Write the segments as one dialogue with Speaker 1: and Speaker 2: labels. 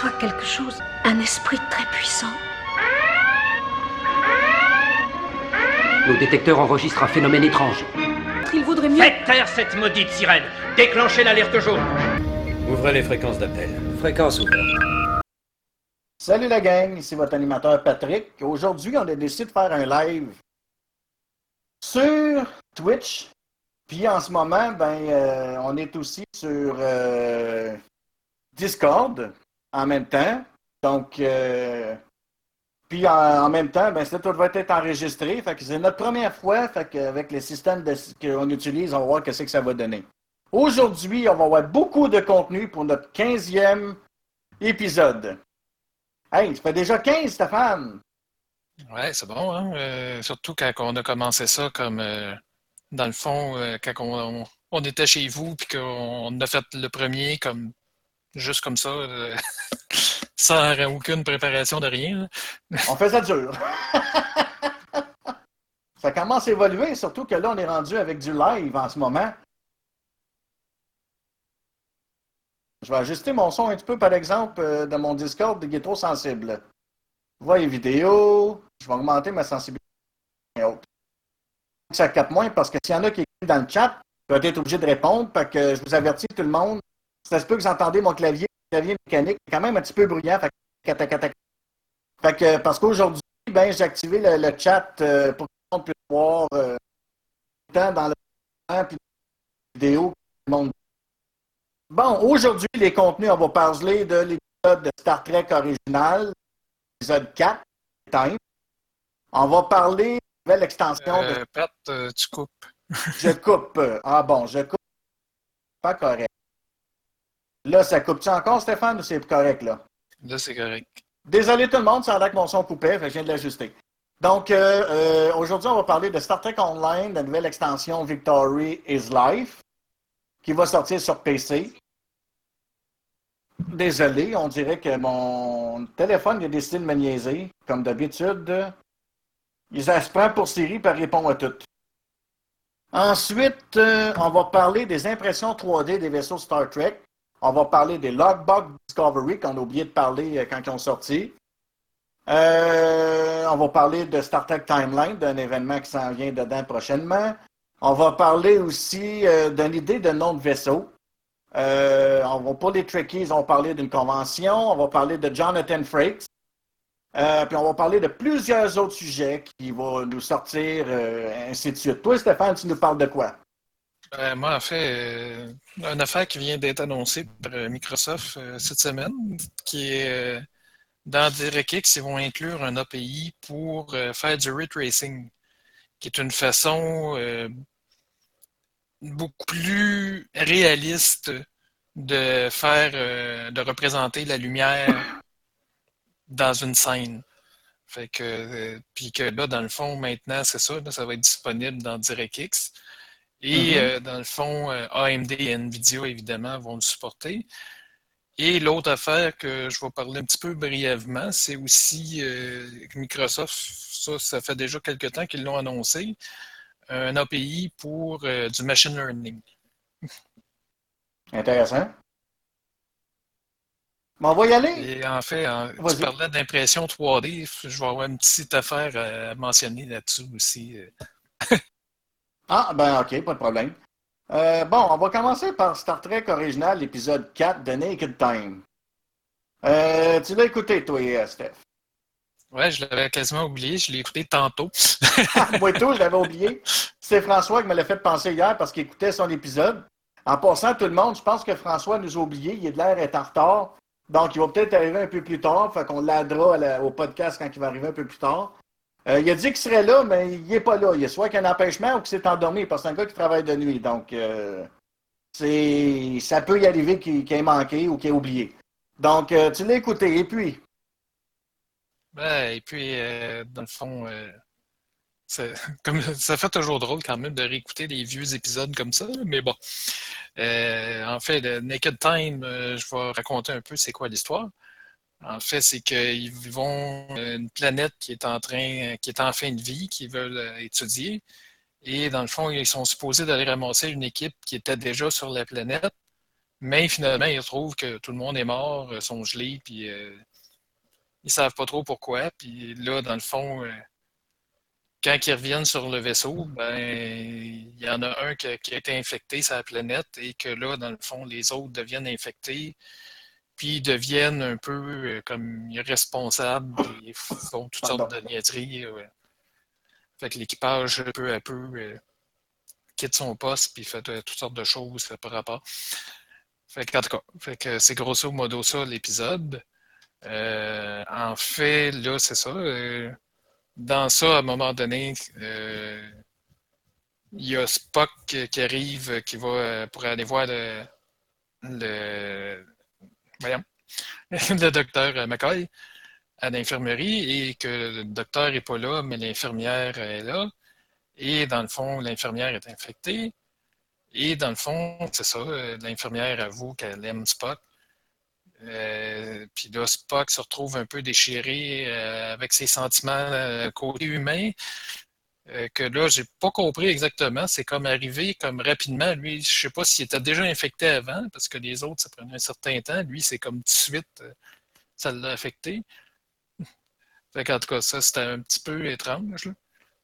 Speaker 1: perçois quelque chose, un esprit très puissant.
Speaker 2: Nos détecteurs enregistrent un phénomène étrange.
Speaker 1: Il vaudrait mieux.
Speaker 3: Faites taire cette maudite sirène Déclenchez l'alerte jaune
Speaker 4: Ouvrez les fréquences d'appel.
Speaker 2: Fréquence ouverte.
Speaker 5: Salut la gang, ici votre animateur Patrick. Aujourd'hui, on a décidé de faire un live sur Twitch. Puis en ce moment, ben, euh, on est aussi sur euh, Discord en même temps. Donc, euh, puis en, même temps, ben, ça tout va être enregistré. Fait que c'est notre première fois. Fait qu'avec les systèmes qu'on utilise, on va voir ce que ça va donner. Aujourd'hui, on va avoir beaucoup de contenu pour notre 15e épisode. Hey, ça fait déjà 15, Stéphane!
Speaker 6: Ouais, c'est bon, hein? Euh, surtout quand on a commencé ça comme euh, dans le fond, quand on, on- on était chez vous puis qu'on a fait le premier comme juste comme ça, euh, sans aucune préparation de rien.
Speaker 5: On fait ça dur. ça commence à évoluer, surtout que là, on est rendu avec du live en ce moment. Je vais ajuster mon son un petit peu, par exemple, euh, de mon Discord de trop sensible. Et vidéo. Je vais augmenter ma sensibilité. et autres. Ça capte moins parce que s'il y en a qui écrivent dans le chat, je vais être obligé de répondre. Fait que je vous avertis tout le monde. Ça se peut que vous entendez mon clavier, clavier mécanique, quand même un petit peu bruyant. Fait que, fait que, parce qu'aujourd'hui, ben, j'ai activé le, le chat euh, pour que tout le monde puisse voir euh, dans le temps, puis le monde- Bon, aujourd'hui, les contenus, on va parler de l'épisode de Star Trek original, épisode 4, Time. On va parler de la nouvelle extension de
Speaker 6: Euh, Pat, euh, tu coupes.
Speaker 5: je coupe. Ah bon, je coupe. Pas correct. Là, ça coupe-tu encore, Stéphane, ou c'est correct, là?
Speaker 6: Là, c'est correct.
Speaker 5: Désolé tout le monde, ça a l'air que mon son coupait, fait que je viens de l'ajuster. Donc, euh, euh, aujourd'hui, on va parler de Star Trek Online, la nouvelle extension Victory is Life, qui va sortir sur PC. Désolé, on dirait que mon téléphone a décidé de me niaiser, comme d'habitude. Il se prend pour Siri et répond à tout. Ensuite, euh, on va parler des impressions 3D des vaisseaux Star Trek. On va parler des Logbook Discovery qu'on a oublié de parler euh, quand ils ont sorti. Euh, on va parler de Star Trek Timeline, d'un événement qui s'en vient dedans prochainement. On va parler aussi euh, d'une idée de nom de vaisseau. Euh, on va, pour les Trekkies, on va parler d'une convention. On va parler de Jonathan Frakes. Puis on va parler de plusieurs autres sujets qui vont nous sortir, ainsi de suite. Toi, Stéphane, tu nous parles de quoi?
Speaker 6: Euh, moi, en fait, euh, une affaire qui vient d'être annoncée par euh, Microsoft euh, cette semaine, qui est dans DirectX, ils vont inclure un API pour faire du ray tracing, qui est une façon beaucoup plus réaliste de faire, de représenter la lumière dans une scène. Puis que là, dans le fond, maintenant, c'est ça, ça va être disponible dans DirectX. Et
Speaker 5: Mhm.
Speaker 6: euh, dans le fond, euh, AMD et NVIDIA, évidemment, vont le supporter. Et l'autre affaire que je vais parler un petit peu brièvement, c'est aussi euh, Microsoft, ça, ça fait déjà quelques temps qu'ils l'ont annoncé, un API pour euh, du machine learning.
Speaker 5: Intéressant. Bon, on va y aller.
Speaker 6: Et en fait, en- tu parlais d'impression 3D, je vais avoir une petite affaire à mentionner là-dessus aussi.
Speaker 5: Ah, ben ok, pas de problème. Euh, bon, on va commencer par Star Trek original, épisode 4 de Naked Time. Euh, tu l'as écouté, toi, Steph?
Speaker 6: Ouais, je l'avais quasiment oublié, je l'ai écouté tantôt.
Speaker 5: Moi et tout, je l'avais oublié. C'est François qui me l'a fait penser hier parce qu'il écoutait son épisode. En passant, tout le monde, je pense que François nous a oubliés. Il a de l'air d'être en retard. Donc, il va peut-être arriver un peu plus tard. Fait qu'on l'aidera à la- au podcast quand il va arriver un peu plus tard. Euh, il a dit qu'il serait là, mais il n'est pas là. Il y a soit qu'il y a un empêchement ou qu'il s'est endormi parce que c'est un gars qui travaille de nuit. Donc, euh, ça peut y arriver qu'il qu'il ait manqué ou qu'il ait oublié. Donc, euh, tu l'as écouté. Et puis,
Speaker 6: Ben, et puis, dans le fond, ça, ça fait toujours drôle quand même de réécouter des vieux épisodes comme ça, mais bon. En fait, Naked Time, je vais raconter un peu c'est quoi l'histoire. En fait, c'est qu'ils vont à une planète qui est en train, qui est en fin de vie, qu'ils veulent euh, étudier. Et dans le fond, ils sont supposés d'aller ramasser une équipe qui était déjà sur la planète Mais finalement, ils trouvent que tout le monde est mort, euh, sont gelés, puis euh, ils savent pas trop pourquoi. Puis là, dans le fond, euh, quand ils reviennent sur le vaisseau, ben il y en a un qui a été infecté sur la planète et que là, dans le fond, les autres deviennent infectés, puis ils deviennent un peu euh, comme irresponsables, ils font toutes sortes de niaiseries. ouais. Fait que l'équipage, peu à peu, euh, quitte son poste puis fait euh, toutes sortes de choses euh, par rapport. Fait que, en tout cas, fait que c'est grosso modo ça l'épisode. Euh, en fait, là, c'est ça. euh, dans ça, à un moment donné, euh, il y a Spock qui arrive, euh, qui va euh, pour aller voir le, le, voyons, le docteur euh, McCoy à l'infirmerie et que le docteur n'est pas là, mais l'infirmière est là. Et dans le fond, l'infirmière est infectée. Et dans le fond, c'est ça, euh, l'infirmière avoue qu'elle aime Spock. Euh, puis là, Spock se retrouve un peu déchiré avec ses sentiments côté humain. Euh, que là, j'ai pas compris exactement. C'est comme arrivé comme rapidement. Lui, je sais pas s'il était déjà infecté avant, parce que les autres, ça prenait un certain temps. Lui, c'est comme tout de suite, euh, ça l'a affecté. Fait qu'en tout cas, ça, c'était un petit peu étrange.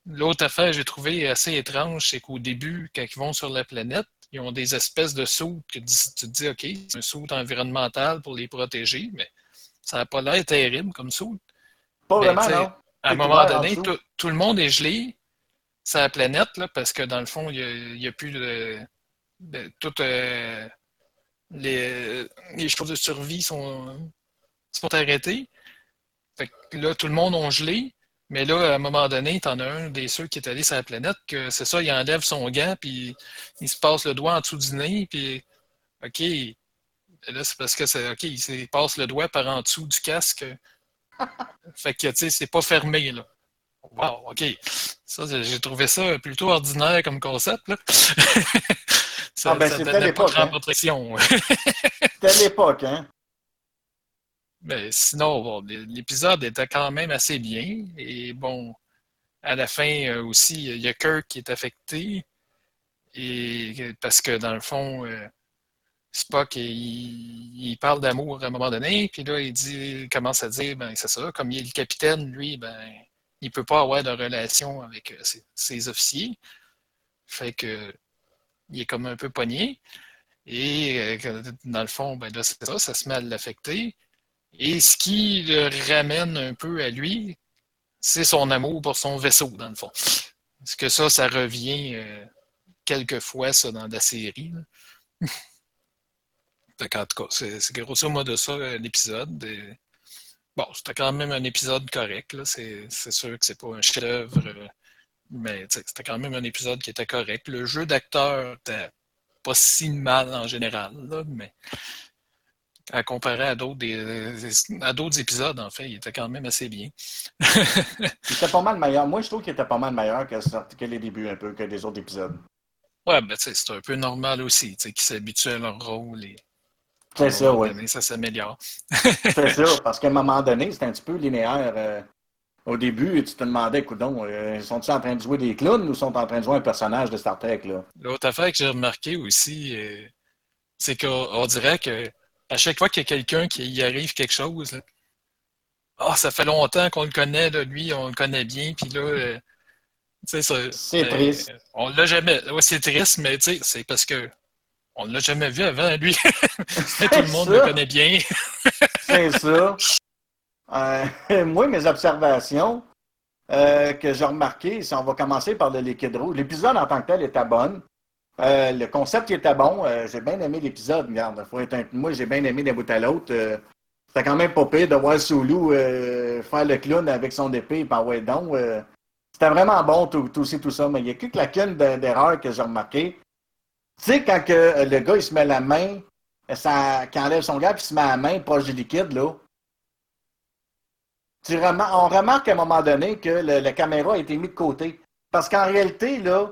Speaker 6: L'autre affaire que j'ai trouvé assez étrange, c'est qu'au début, quand ils vont sur la planète, ils ont des espèces de sauts que tu te dis, OK, c'est un saut environnemental pour les protéger, mais ça n'a pas l'air terrible comme saut.
Speaker 5: Pas vraiment, non.
Speaker 6: À un moment
Speaker 5: en
Speaker 6: donné, tout le monde est gelé sur la planète, là, parce que dans le fond, il n'y a, plus de, de- toutes euh, les, les choses de survie sont, sont arrêtées. Fait que là, tout le monde a gelé. Mais là, à un moment donné, t'en as un des ceux qui est allé sur la planète, que c'est ça, il enlève son gant, puis il se passe le doigt en dessous du nez, puis OK. Là, c'est parce que c'est OK, il se passe le doigt par en dessous du casque. Fait que, tu sais, c'est pas fermé, là. Wow, OK. Ça, j'ai trouvé ça plutôt ordinaire comme concept, là. ça,
Speaker 5: Ah, ben, c'était
Speaker 6: donnait pas
Speaker 5: l'époque, hein.
Speaker 6: protection.
Speaker 5: C'était à l'époque, hein.
Speaker 6: Mais sinon, bon, l'épisode était quand même assez bien. Et bon, à la fin euh, aussi, il y a Kirk qui est affecté. Et parce que dans le fond, euh, Spock, il, il parle d'amour à un moment donné, puis là, il dit, il commence à dire, ben c'est ça, comme il est le capitaine, lui, ben, il peut pas avoir de relation avec euh, ses, ses officiers. Fait que il est comme un peu pogné. Et euh, dans le fond, ben là, c'est ça, ça se met à l'affecter. Et ce qui le ramène un peu à lui, c'est son amour pour son vaisseau, dans le fond. Parce que ça, ça revient euh, quelques fois, ça, dans la série. qu'en tout cas, c'est c'est grosso modo ça, euh, l'épisode. Bon, c'était quand même un épisode correct. C'est sûr que c'est pas un chef-d'œuvre, euh, mais c'était quand même un épisode qui était correct. Le jeu d'acteur était pas si mal en général, là, mais à comparer à d'autres des- à d'autres épisodes, en fait, il était quand même assez bien.
Speaker 5: Il était pas mal meilleur. Moi, je trouve qu'il était pas mal meilleur que, que les débuts, un peu, que les autres épisodes.
Speaker 6: Ouais, ben c'est un peu normal aussi, qu'ils s'habituent à leur rôle et
Speaker 5: C'est ça, oui.
Speaker 6: ça s'améliore.
Speaker 5: C'est ça, parce qu'à un moment donné, c'était un petit peu linéaire. euh, au début, tu te demandais, écoute donc, euh, sont-ils en train de jouer des clowns ou sont en train de jouer un personnage de Star Trek, là?
Speaker 6: L'autre affaire que j'ai remarqué aussi, euh, c'est qu'on on dirait que à chaque fois qu'il y a quelqu'un qui y arrive quelque chose, là, ah, ça fait longtemps qu'on le connaît, là, lui, on le connaît bien, puis là, euh, tu sais, ça-
Speaker 5: C'est triste.
Speaker 6: On l'a jamais. Ouais, c'est triste, mais c'est parce que on l'a jamais vu avant, lui. Tout le monde
Speaker 5: ça.
Speaker 6: le connaît bien.
Speaker 5: C'est ça. Euh, moi, mes observations euh, que j'ai remarquées, si on va commencer par le liquide rouge, l'épisode en tant que tel était bon. Euh, le concept était bon, j'ai bien aimé l'épisode. Regarde, faut être un- moi j'ai bien aimé d'un bout à l'autre. C'était quand même pas pire de voir euh, faire le clown avec son épée par ouais donc. C'était vraiment bon tout, tout, ça, mais il y a quelques lacunes de- d'erreur que j'ai remarqué. Tu sais, quand que, euh, le gars il se met la main, euh, ça, qu'il enlève son gars puis il se met la main proche du liquide, là. Tu on remarque à un moment donné que la caméra a été mise de côté. Parce qu'en réalité, là,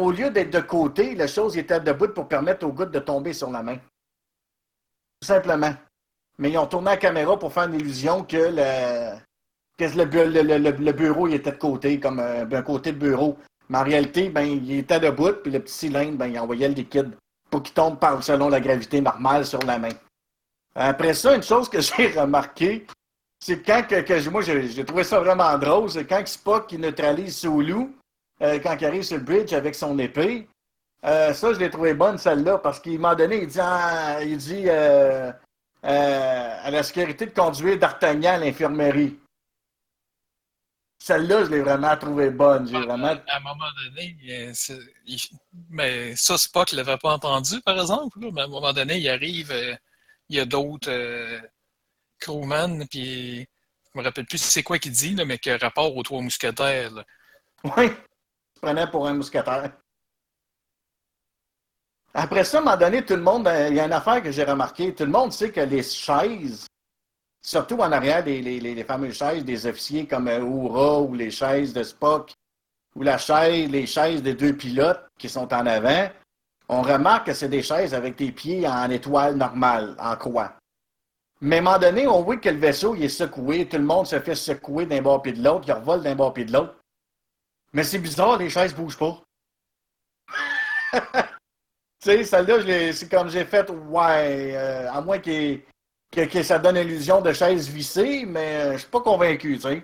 Speaker 5: au lieu d'être de côté, la chose était debout pour permettre aux gouttes de tomber sur la main. Tout simplement. Mais ils ont tourné la caméra pour faire une illusion que le, le, bu- le- le- le- le bureau il était de côté, comme un, un côté de bureau. Mais en réalité, ben, il était debout, puis le petit cylindre, ben, il envoyait le liquide pour qu'il tombe par, selon la gravité normale sur la main. Après ça, une chose que j'ai remarqué, c'est quand que, moi j'ai trouvé ça vraiment drôle, c'est quand Spock neutralise Sulu, euh, quand il arrive sur le bridge avec son épée. Euh, ça, je l'ai trouvé bonne celle-là, parce qu'il m'a donné, il dit, ah, il dit euh, euh, à la sécurité de conduire d'Artagnan à l'infirmerie. Celle-là, je l'ai vraiment trouvée bonne. J'ai vraiment.
Speaker 6: À un moment donné, euh, il- mais ça, Spock ne l'avait pas entendu, par exemple. là, mais à un moment donné, il arrive, euh, il y a d'autres euh, crewmen, puis je me rappelle plus c'est quoi qu'il dit, là, mais qui a rapport aux trois mousquetaires. là.
Speaker 5: Oui, tu prenais pour un mousquetaire. Après ça, à un moment donné, tout le monde, euh, il y a une affaire que j'ai remarqué, tout le monde sait que les chaises, surtout en arrière les, fameuses chaises des officiers comme euh, Uhura ou les chaises de Spock, ou les chaises des deux pilotes qui sont en avant, on remarque que c'est des chaises avec des pieds en étoile normale, en croix. Mais à un moment donné, on voit que le vaisseau il est secoué, tout le monde se fait secouer d'un bord puis de l'autre, il revole d'un bord puis de l'autre. Mais c'est bizarre, les chaises bougent pas. tu sais, celle-là, c'est comme j'ai fait, ouais, euh, à moins qu'il que, que ça donne l'illusion de chaise vissée, mais euh, je suis pas convaincu, tu sais.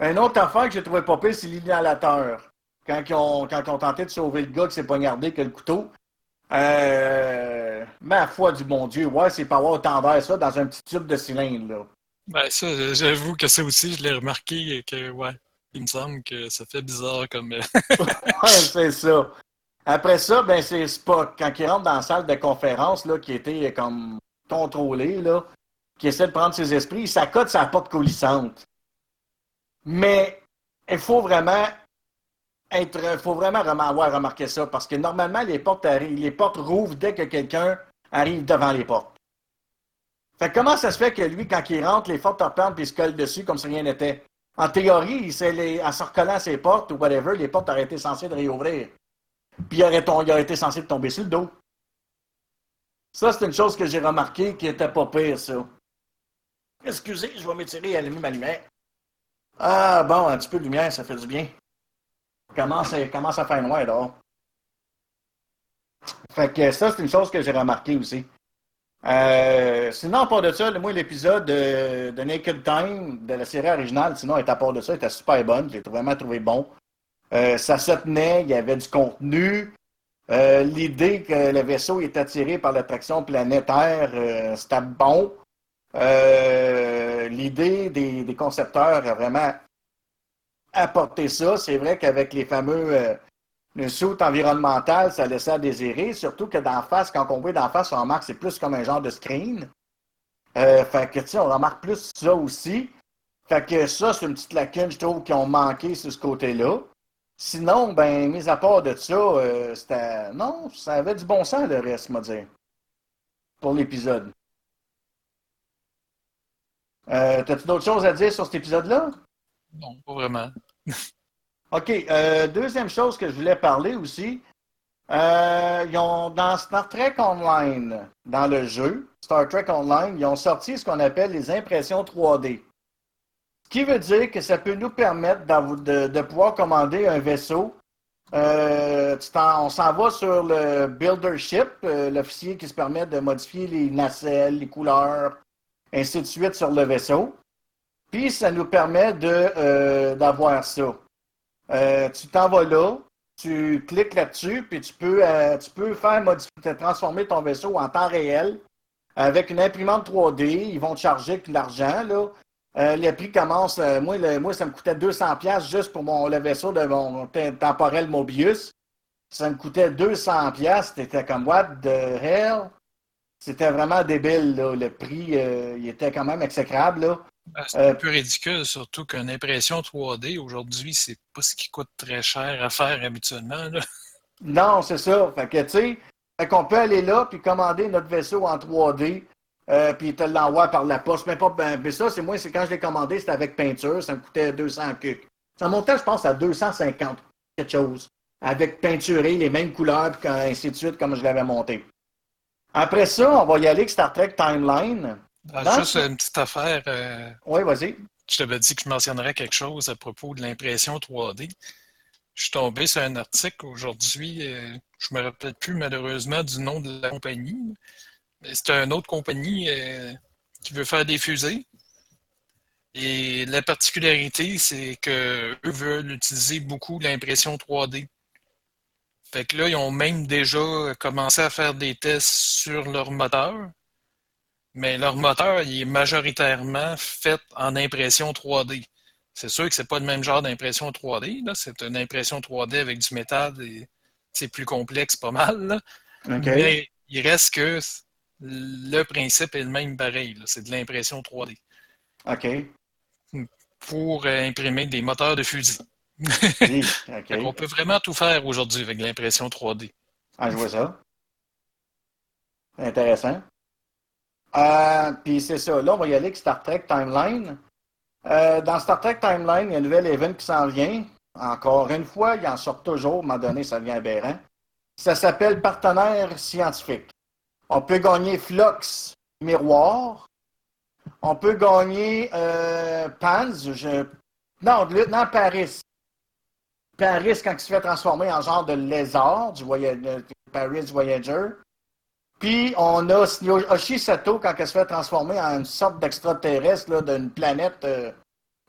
Speaker 5: Une autre affaire que j'ai trouvé pas pire, c'est l'inhalateur. Quand ils, ont, quand ils ont tenté de sauver le gars qui s'est poignardé que le couteau. Euh, ma foi du bon Dieu, ouais, c'est pas avoir autant d'air, ça, dans un petit tube de cylindre, là.
Speaker 6: Ben, ça, j'avoue que ça aussi, je l'ai remarqué et que, ouais, il me semble que ça fait bizarre comme. euh,
Speaker 5: Ouais, c'est ça. Après ça, ben c'est Spock. Quand il rentre dans la salle de conférence, là, qui était comme contrôlé, là, qui essaie de prendre ses esprits, il s'accote sa porte coulissante. Mais il faut vraiment être. Faut vraiment avoir remarqué ça, parce que normalement, les portes les portes rouvrent dès que quelqu'un arrive devant les portes. Fait comment ça se fait que lui, quand il rentre, les portes puis il se colle dessus comme si rien n'était? En théorie, en se recollant ses portes ou whatever, les portes auraient été censées de réouvrir. Puis il aurait, tom- il aurait été censé de tomber sur le dos. Ça, c'est une chose que j'ai remarqué qui était pas pire, ça. Excusez, je vais m'étirer et allumer ma lumière. Ah, bon, un petit peu de lumière, ça fait du bien. Commence à, commence à faire noir dehors. Fait que ça, c'est une chose que j'ai remarqué aussi. Euh, sinon, à part de ça, moi, l'épisode de, de Naked Time de la série originale, sinon, à part de ça, était super bonne. Je l'ai vraiment trouvé bon. Euh, ça se tenait, il y avait du contenu. Euh, L'idée que le vaisseau est attiré par l'attraction planétaire, euh, c'était bon. Euh, L'idée des, concepteurs a vraiment apporté ça. C'est vrai qu'avec les fameux euh, le saut environnemental, ça laissait à désirer, surtout que d'en face, quand on voit d'en face, on remarque que c'est plus comme un genre de screen. Euh, fait que, on remarque plus ça aussi. Fait que ça, c'est une petite lacune, je trouve, qui ont manqué sur ce côté-là. Sinon, ben, mis à part de ça, euh, c'était. Non, ça avait du bon sens, le reste, moi dire. Pour l'épisode. Euh, T'as-tu d'autres choses à dire sur cet épisode-là?
Speaker 6: Non, pas vraiment.
Speaker 5: OK. euh, deuxième chose que je voulais parler aussi. ils ont, dans Star Trek Online, dans le jeu, Star Trek Online, ils ont sorti ce qu'on appelle les impressions 3D. Qui veut dire que ça peut nous permettre de, pouvoir commander un vaisseau? Euh, on s'en va sur le Builder Ship, euh, l'officier qui se permet de modifier les nacelles, les couleurs, ainsi de suite sur le vaisseau. Puis ça nous permet euh, d'avoir ça. Tu t'en vas là, tu cliques là-dessus, puis tu peux, tu peux faire modifier, transformer ton vaisseau en temps réel avec une imprimante 3D. Ils vont te charger de l'argent. Là. Euh, les prix commencent. euh, moi, le- moi, ça me coûtait 200$ juste pour mon, le vaisseau de mon te- temporel Mobius. Ça me coûtait 200$. C'était comme what the hell? C'était vraiment débile. Là. Le prix, euh, il était quand même exécrable. Là.
Speaker 6: Ben, c'est
Speaker 5: Euh,
Speaker 6: un peu ridicule, surtout qu'une impression 3D aujourd'hui, c'est pas ce qui coûte très cher à faire habituellement. là.
Speaker 5: Non, c'est ça. Fait que, tu sais, qu'on peut aller là puis commander notre vaisseau en 3D, euh, puis te l'envoie par la poste. Mais pas, ben, mais ça, c'est moi, c'est quand je l'ai commandé, c'était avec peinture, ça me coûtait 200 cucs. Ça montait, je pense, à 250, quelque chose, avec peinturé, les mêmes couleurs, puis ainsi de suite, comme je l'avais monté. Après ça, on va y aller avec Star Trek Timeline.
Speaker 6: Ah,
Speaker 5: Dans-
Speaker 6: Juste une petite affaire, euh,
Speaker 5: Oui, vas-y.
Speaker 6: je t'avais dit que je mentionnerais quelque chose à propos de l'impression 3D. Je suis tombé sur un article aujourd'hui, euh, je me rappelle plus malheureusement du nom de la compagnie, c'est une autre compagnie euh, qui veut faire des fusées. Et la particularité, c'est qu'eux veulent utiliser beaucoup l'impression 3D. Fait que là, ils ont même déjà commencé à faire des tests sur leur moteur. Mais leur moteur, il est majoritairement fait en impression 3D. C'est sûr que c'est pas le même genre d'impression 3D. C'est une impression 3D avec du métal et c'est plus complexe pas mal. Mais il reste que le principe est le même pareil. C'est de l'impression 3D.
Speaker 5: OK.
Speaker 6: Pour euh, imprimer des moteurs de fusil. On peut vraiment tout faire aujourd'hui avec l'impression 3D.
Speaker 5: Ah, je vois ça. Intéressant. Euh, Puis c'est ça. Là, on va y aller avec Star Trek Timeline. Euh, dans Star Trek Timeline, il y a un nouvel event qui s'en vient. Encore une fois, il en sort toujours. À un moment donné, ça devient aberrant. Ça s'appelle Partenaire scientifique. On peut gagner Flux Miroir. On peut gagner euh, Pans. Non, Lieutenant Paris. Paris, quand il se fait transformer en genre de lézard, du Paris Voyager. Puis on a Oshi Sato quand elle se fait transformer en une sorte d'extraterrestre d'une planète euh,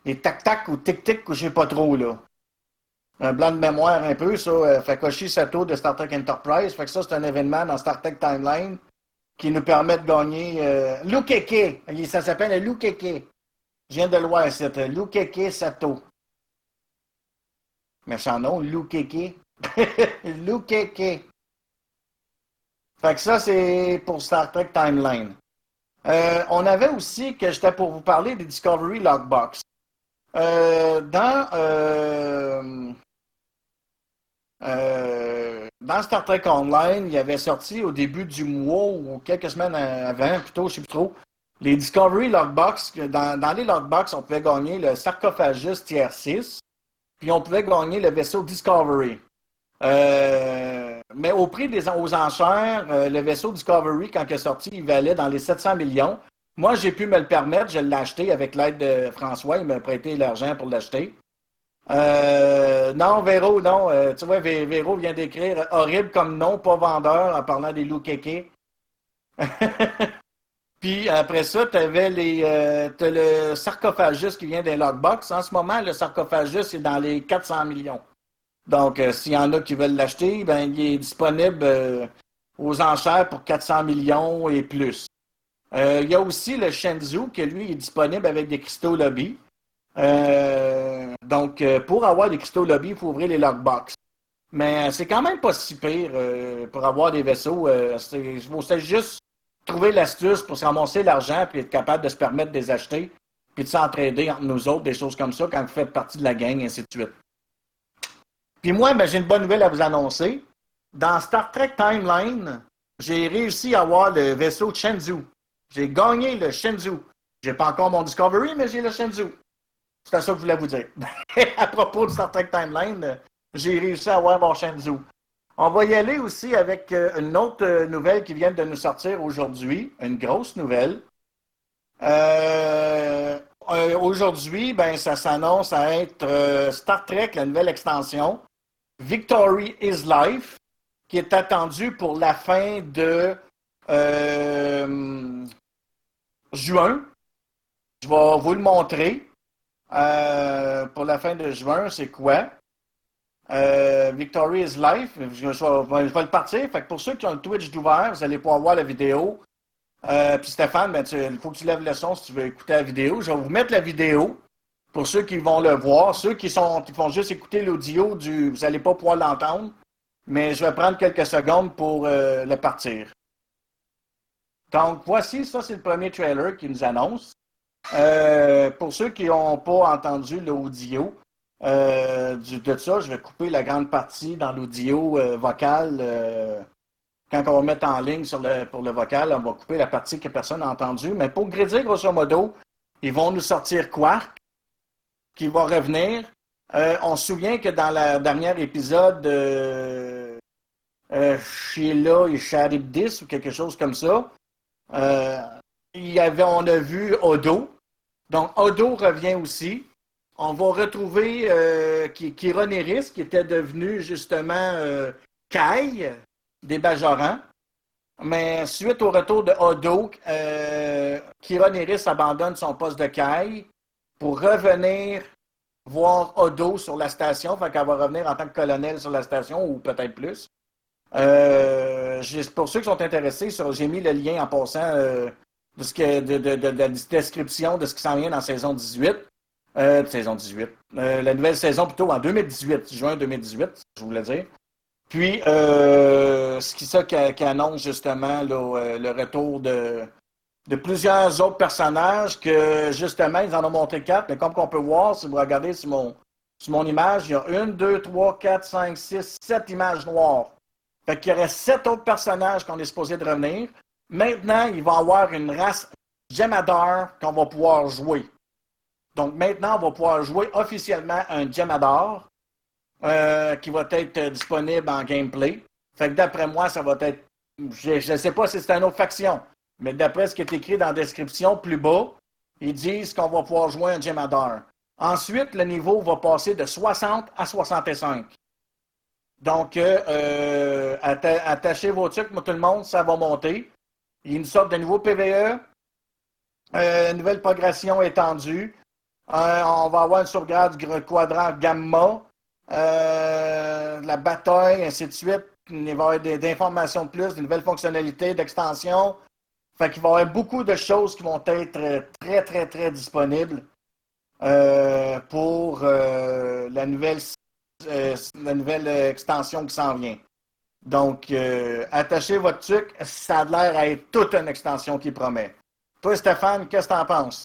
Speaker 5: des tac-tac ou tic-tic ou je sais pas trop. Un blanc de mémoire un peu, ça. Euh, fait qu'Oshi Sato de Star Trek Enterprise. Fait que ça, c'est un événement dans Star Trek Timeline qui nous permet de gagner euh, Lukeke. Ça s'appelle Lukeke. Je viens de le voir, c'est Lukeke Sato. Méchant nom, Lukeke. Lukeke. Fait que ça, c'est pour Star Trek Timeline. Euh, on avait aussi que j'étais pour vous parler des Discovery Logbox. Euh, dans, euh, euh, dans Star Trek Online, il y avait sorti au début du mois ou quelques semaines avant, plutôt, je ne sais plus trop, les Discovery Logbox. Dans, les Logbox, on pouvait gagner le sarcophagus Tier 6, puis on pouvait gagner le vaisseau Discovery. Euh, mais au prix des aux enchères, euh, le vaisseau Discovery, quand il est sorti, il valait dans les 700 millions. Moi, j'ai pu me le permettre. Je l'ai acheté avec l'aide de François. Il m'a prêté l'argent pour l'acheter. Euh, non, Véro, non. tu vois, Véro vient d'écrire horrible comme nom, pas vendeur, en parlant des loups kékés. Puis après ça, tu avais les, le sarcophagus qui vient des logbox. En ce moment, le sarcophagus est dans les 400 millions. Donc, euh, s'il y en a qui veulent l'acheter, ben, il est disponible euh, aux enchères pour 400 millions et plus. Euh, il y a aussi le Shenzhou, qui lui est disponible avec des cristaux lobby. Donc, pour avoir des cristaux lobby, il faut ouvrir les lockbox. Mais c'est quand même pas si pire pour avoir des vaisseaux. Il faut juste trouver l'astuce pour se ramasser l'argent et être capable de se permettre de les acheter puis de s'entraider entre nous autres, des choses comme ça, quand vous faites partie de la gang, et ainsi de suite. Puis moi, ben, j'ai une bonne nouvelle à vous annoncer. Dans Star Trek Timeline, j'ai réussi à avoir le vaisseau Shenzhou. J'ai gagné le Shenzhou. J'ai pas encore mon Discovery, mais j'ai le Shenzhou. C'est ça que je voulais vous dire. à propos de Star Trek Timeline, j'ai réussi à avoir mon Shenzhou. On va y aller aussi avec euh, une autre euh, nouvelle qui vient de nous sortir aujourd'hui, une grosse nouvelle. Euh, aujourd'hui, ben, ça s'annonce à être Star Trek, la nouvelle extension, Victory is Life, qui est attendu pour la fin de juin. Je vais vous le montrer. Euh, pour la fin de juin, c'est quoi? Euh, Victory is Life. Je, vais le partir. Fait pour ceux qui ont le Twitch d'ouvert, vous allez pouvoir voir la vidéo. puis Stéphane, ben, il faut que tu lèves le son si tu veux écouter la vidéo. Je vais vous mettre la vidéo pour ceux qui vont le voir. Ceux qui, sont, qui vont juste écouter l'audio, du, vous n'allez pas pouvoir l'entendre, mais je vais prendre quelques secondes pour euh, le partir. Donc, voici, ça, c'est le premier trailer qui nous annonce. Euh, pour ceux qui n'ont pas entendu l'audio euh, de ça, je vais couper la grande partie dans l'audio vocal. quand on va mettre en ligne pour le vocal, on va couper la partie que personne n'a entendue. Mais pour griser, grosso modo, ils vont nous sortir Quark, qui va revenir. Euh, on se souvient que dans le dernier épisode, euh, euh, Sheila et Charybdis ou quelque chose comme ça, il y avait, on a vu Odo. Donc, Odo revient aussi. on va retrouver euh, Ki- Kira Nerys, qui était devenu justement euh, Kai des Bajorans. Mais suite au retour de Odo, euh, Nerys abandonne son poste de Kai pour revenir voir Odo sur la station. Fait qu'elle va revenir en tant que colonel sur la station, ou peut-être plus. Euh, pour ceux qui sont intéressés, j'ai mis le lien en passant euh, de, la description de ce qui s'en vient dans saison 18. Euh, saison 18. Euh, la nouvelle saison plutôt en 2018, juin 2018, je voulais dire. Puis, euh, ce qui ça qui, annonce justement le retour de, plusieurs autres personnages que justement, ils en ont montré quatre, mais comme on peut voir, si vous regardez sur mon, sur mon image, il y a une, deux, trois, quatre, cinq, six, sept images noires. Fait qu'il y aurait sept autres personnages qu'on est supposé de revenir. Maintenant, il va y avoir une race Jemadar qu'on va pouvoir jouer. Donc maintenant, on va pouvoir jouer officiellement un Jemadar euh, qui va être euh, disponible en gameplay. Fait que d'après moi, ça va être. Je ne sais pas si c'est une autre faction, mais d'après ce qui est écrit dans la description plus bas, ils disent qu'on va pouvoir jouer un Jemadar. Ensuite, le niveau va passer de 60 à 65. Donc, euh, atta- attachez vos trucs, tout le monde, ça va monter. Il y a une sorte de nouveau PVE, euh, nouvelle progression étendue. Euh, on va avoir une sauvegarde du quadrant gamma, euh, la bataille, ainsi de suite. Il va y avoir des, des informations de plus, de nouvelles fonctionnalités, d'extension. Fait qu'il va y avoir beaucoup de choses qui vont être très, très, très disponibles pour la nouvelle extension qui s'en vient. Donc, euh, attachez votre truc, ça a l'air à être toute une extension qui promet. Toi, Stéphane, qu'est-ce que t'en penses?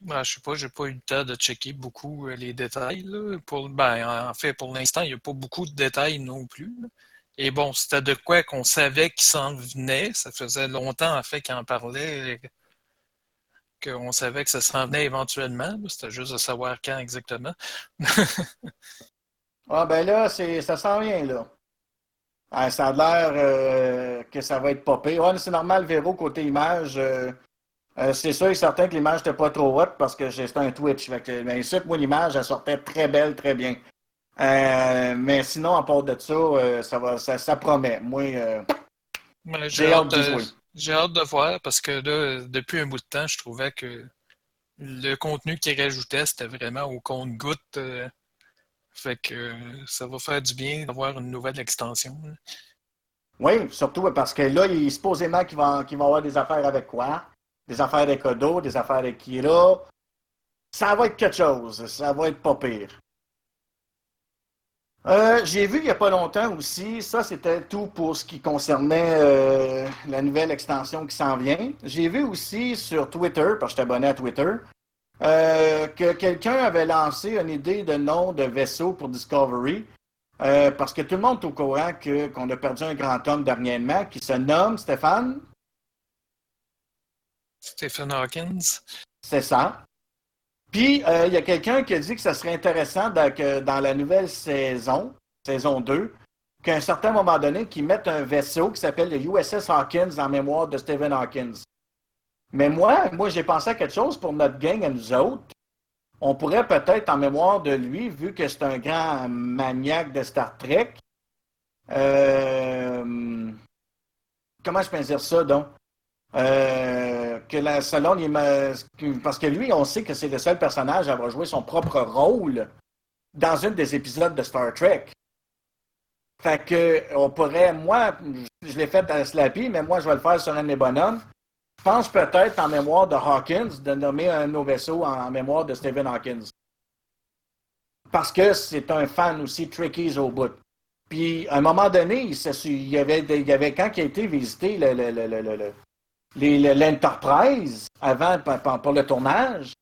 Speaker 6: Ben, je sais pas, j'ai pas eu le temps de checker beaucoup euh, les détails. là. Pour, ben, en fait, pour l'instant, il n'y a pas beaucoup de détails non plus. là. Et bon, c'était de quoi qu'on savait qu'il s'en venait. Ça faisait longtemps, en fait, qu'il en parlait, qu'on savait que ça s'en venait éventuellement. C'était juste de savoir quand exactement.
Speaker 5: Ah ben là, ça s'en vient, là. Ah, ça a l'air euh, que ça va être popé. Ouais, c'est normal, Véro, côté image. euh, euh, c'est sûr et certain que l'image n'était pas trop haute parce que c'était un Twitch. Fait que, ben, ici, moi, l'image, elle sortait très belle, très bien. Mais sinon, à part de ça, ça, va, ça, ça promet. Moi,
Speaker 6: Mais
Speaker 5: j'ai hâte de.
Speaker 6: J'ai hâte de voir parce que là, depuis un bout de temps, je trouvais que le contenu qu'il rajoutait, c'était vraiment au compte-goutte. Fait que euh, ça va faire du bien d'avoir une nouvelle extension. là.
Speaker 5: Oui, surtout parce que là, il supposément qu'il va, qu'il va avoir des affaires avec quoi? Des affaires avec Odo, des affaires avec Kira. Ça va être quelque chose. Ça va être pas pire. Euh, J'ai vu il n'y a pas longtemps aussi, ça c'était tout pour ce qui concernait euh, la nouvelle extension qui s'en vient. J'ai vu aussi sur Twitter, parce que je suis abonné à Twitter, euh, que quelqu'un avait lancé une idée de nom de vaisseau pour Discovery. Euh, parce que tout le monde est au courant que- qu'on a perdu un grand homme dernièrement qui se nomme Stéphane.
Speaker 6: Stephen Hawkins.
Speaker 5: C'est ça. Puis, euh, il y a quelqu'un qui a dit que ça serait intéressant dans, que dans la nouvelle saison, saison 2, qu'à un certain moment donné, qu'ils mettent un vaisseau qui s'appelle le USS Hawkins en mémoire de Stephen Hawkins. Mais moi, moi, j'ai pensé à quelque chose pour notre gang à nous autres. On pourrait peut-être, en mémoire de lui, vu que c'est un grand maniaque de Star Trek, euh, comment je peux dire ça, donc? Euh, que la salon, parce que lui, on sait que c'est le seul personnage à avoir joué son propre rôle dans une des épisodes de Star Trek. Fait que, on pourrait, moi, je l'ai fait dans Slappy, mais moi, je vais le faire sur un des bonhommes. Pense peut-être en mémoire de Hawkins, de nommer un de nos vaisseaux en mémoire de Stephen Hawkins. Parce que c'est un fan aussi Trekkies au bout. Puis, à un moment donné, il, y avait, quand il a été visité l'Enterprise avant pour le tournage.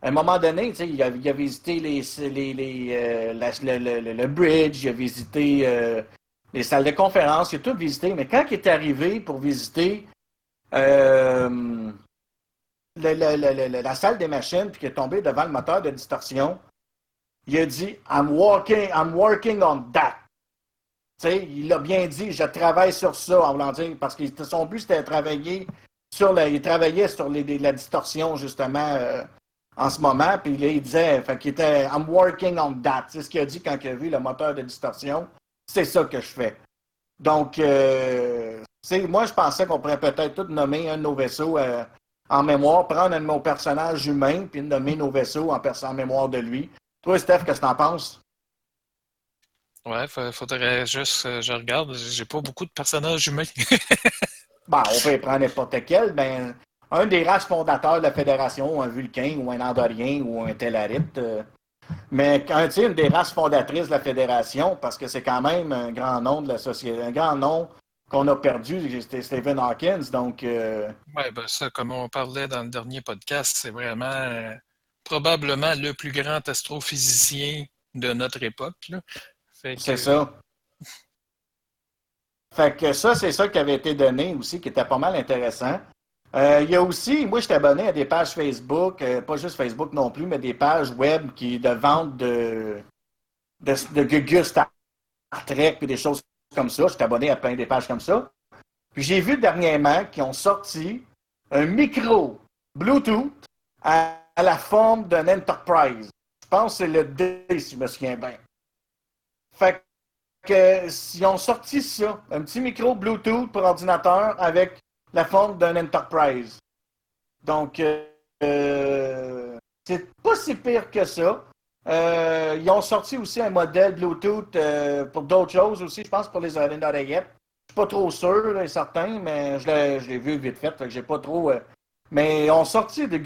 Speaker 5: À un moment donné, il, a, visité euh, le bridge, il a visité euh, les salles de conférence, il a tout visité. Mais quand il est arrivé pour visiter euh, la salle des machines, puis qu'il est tombé devant le moteur de distorsion, il a dit I'm working, I'm working on that. Il a bien dit, je travaille sur ça, en voulant dire, parce que son but, c'était de travailler sur la, il travaillait sur la distorsion, justement, euh, en ce moment. Puis là, il disait, fait qu'il était, I'm working on that. C'est ce qu'il a dit quand il a vu le moteur de distorsion. C'est ça que je fais. Donc, euh, moi, je pensais qu'on pourrait peut-être tout nommer un de nos vaisseaux euh, en mémoire, prendre un de nos personnages humains, puis nommer nos vaisseaux en, en mémoire de lui. Toi, Steph, qu'est-ce que t'en penses?
Speaker 6: Ouais, faudrait juste, euh, je regarde, j'ai pas beaucoup de personnages humains.
Speaker 5: ben, on peut prendre n'importe quel. Ben, un des races fondateurs de la Fédération, un Vulcain ou un Andorien ou un Tellarite. Euh, mais tu une des races fondatrices de la Fédération, parce que c'est quand même un grand nom de la société, un grand nom qu'on a perdu, c'était Stephen Hawkins. Donc, euh...
Speaker 6: Oui, ben ça, comme on parlait dans le dernier podcast, c'est vraiment euh, probablement le plus grand astrophysicien de notre époque.
Speaker 5: C'est ça. Fait que ça, c'est ça qui avait été donné aussi, qui était pas mal intéressant. Euh, il y a aussi, moi, je suis abonné à des pages Facebook, euh, pas juste Facebook non plus, mais des pages web qui de vente de, de, de Star Trek et des choses comme ça. Je suis abonné à plein des pages comme ça. Puis j'ai vu dernièrement qu'ils ont sorti un micro Bluetooth à, la forme d'un Enterprise. Je pense que c'est le D, si je me souviens bien. Fait que s'ils ont sorti ça, un petit micro Bluetooth pour ordinateur avec la forme d'un Enterprise. Donc, euh, c'est pas si pire que ça. Euh, ils ont sorti aussi un modèle Bluetooth euh, pour d'autres choses aussi, je pense pour les oreillettes. Je suis pas trop sûr et certain, mais je l'ai vu vite fait, fait que j'ai pas trop. mais ils ont sorti des,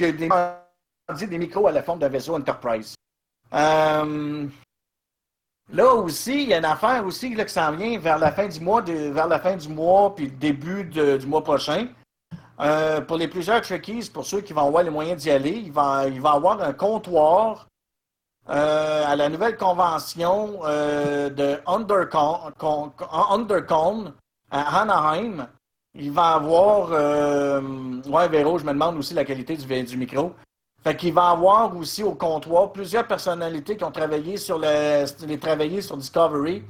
Speaker 5: micros à la forme d'un vaisseau Enterprise. Là aussi, il y a une affaire aussi là, qui s'en vient vers la fin du mois, vers la fin du mois puis le début du mois prochain. Euh, pour les plusieurs Trekkies, pour ceux qui vont avoir les moyens d'y aller, il va, il va avoir un comptoir euh, à la nouvelle convention euh, de Undercon, à Anaheim. Il va avoir. ouais, Véro, je me demande aussi la qualité du, micro. Fait qu'il va avoir aussi au comptoir plusieurs personnalités qui ont travaillé sur les travaillé sur Discovery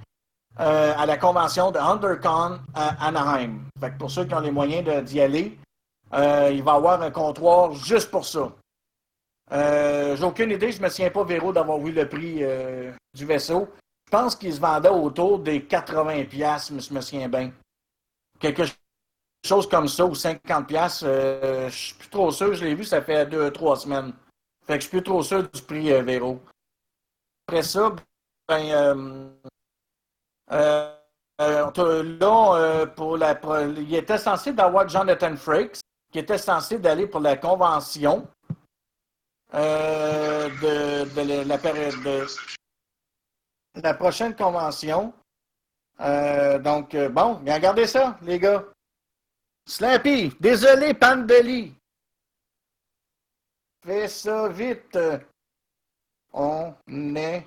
Speaker 5: euh, à la convention de Undercon à Anaheim. Fait que pour ceux qui ont les moyens d'y aller, euh, il va avoir un comptoir juste pour ça. Euh, J'ai aucune idée, je ne me souviens pas, Véro, d'avoir vu le prix euh, du vaisseau. Je pense qu'il se vendait autour des 80$, mais je me souviens bien. Quelque chose comme ça, ou 50 pièces, euh, je suis plus trop sûr. Je l'ai vu, ça fait deux, trois semaines. Fait que je suis plus trop sûr du prix Véro. Après ça, ben, là, pour la, il était censé d'avoir Jonathan Frakes, qui était censé d'aller pour la convention de, de, la période de la prochaine convention. donc, bon, regardez ça, les gars. Slappy, désolé, Pandeli. Fais ça vite. On est